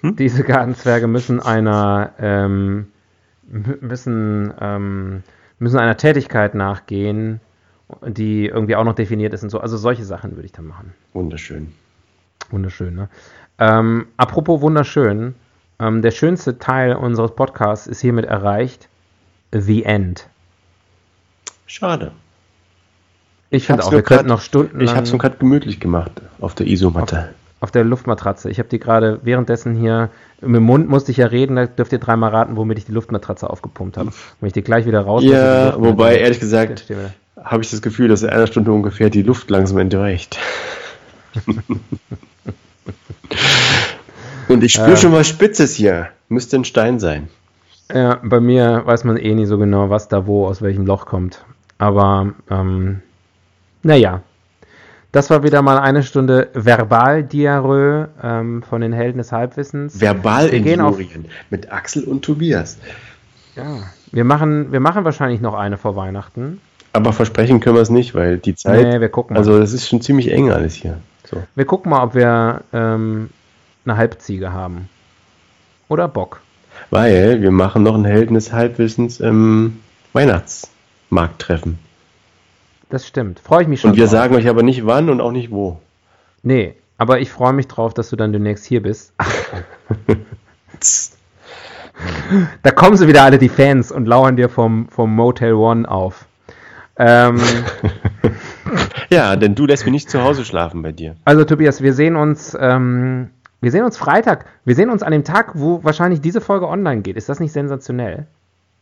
[SPEAKER 1] diese Gartenzwerge müssen einer ähm, mü- müssen ähm, müssen einer Tätigkeit nachgehen, die irgendwie auch noch definiert ist und so. Also solche Sachen würde ich dann machen.
[SPEAKER 2] Wunderschön.
[SPEAKER 1] Wunderschön, ne? Ähm, apropos wunderschön, ähm, der schönste Teil unseres Podcasts ist hiermit erreicht. The End.
[SPEAKER 2] Schade.
[SPEAKER 1] Ich finde auch, wir könnten
[SPEAKER 2] grad-
[SPEAKER 1] noch Stunden
[SPEAKER 2] Ich habe es mir gerade gemütlich gemacht auf der Isomatte.
[SPEAKER 1] auf der Luftmatratze. Ich habe die gerade währenddessen hier, mit dem Mund musste ich ja reden, da dürft ihr dreimal raten, womit ich die Luftmatratze aufgepumpt habe. Wenn ich die gleich wieder raus
[SPEAKER 2] Ja, wobei, ehrlich gesagt, habe ich das Gefühl, dass in einer Stunde ungefähr die Luft langsam entweicht. Und ich spüre
[SPEAKER 1] Ja.
[SPEAKER 2] schon was Spitzes hier. Müsste ein Stein sein.
[SPEAKER 1] Ja, bei mir weiß man eh nie so genau, was da wo, aus welchem Loch kommt. Aber, ähm, naja. Das war wieder mal eine Stunde Verbaldiarrhoe ähm, von den Helden des Halbwissens.
[SPEAKER 2] Verbal
[SPEAKER 1] Wir gehen auf-
[SPEAKER 2] Injurien mit Axel und Tobias.
[SPEAKER 1] Ja, wir machen, wir machen wahrscheinlich noch eine vor Weihnachten.
[SPEAKER 2] Aber versprechen können wir es nicht, weil die Zeit.
[SPEAKER 1] Nee, wir gucken mal.
[SPEAKER 2] Also, das ist schon ziemlich eng alles hier. So.
[SPEAKER 1] Wir gucken mal, ob wir ähm, eine Halbziege haben. Oder Bock.
[SPEAKER 2] Weil wir machen noch ein Helden des Halbwissens im Weihnachtsmarkttreffen.
[SPEAKER 1] Das stimmt. Freue ich mich schon.
[SPEAKER 2] Und wir
[SPEAKER 1] drauf.
[SPEAKER 2] sagen euch aber nicht wann und auch nicht wo.
[SPEAKER 1] Nee, aber ich freue mich drauf, dass du dann demnächst hier bist. Da kommen sie wieder alle, die Fans, und lauern dir vom, vom Motel One auf. Ähm,
[SPEAKER 2] Ja, denn du lässt mich nicht zu Hause schlafen bei dir.
[SPEAKER 1] also Tobias, wir sehen uns, ähm, wir sehen uns Freitag. Wir sehen uns an dem Tag, wo wahrscheinlich diese Folge online geht. Ist das nicht sensationell?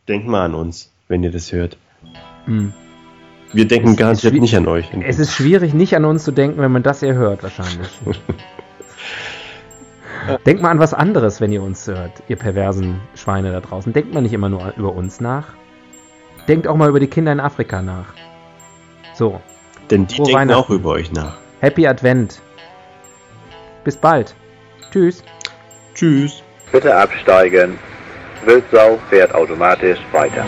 [SPEAKER 2] Denkt mal an uns, wenn ihr das hört.
[SPEAKER 1] Hm.
[SPEAKER 2] Wir denken
[SPEAKER 1] Es-
[SPEAKER 2] garantiert nicht an euch.
[SPEAKER 1] Es ist schwierig, nicht an uns zu denken, wenn man das hier hört, wahrscheinlich. Denkt mal an was anderes, wenn ihr uns hört, ihr perversen Schweine da draußen. Denkt mal nicht immer nur über uns nach. Denkt auch mal über die Kinder in Afrika nach. So,
[SPEAKER 2] Denn die
[SPEAKER 1] Frohe
[SPEAKER 2] denken auch über euch nach.
[SPEAKER 1] Happy Advent. Bis bald. Tschüss.
[SPEAKER 2] Tschüss.
[SPEAKER 3] Bitte absteigen. Wildsau fährt automatisch weiter.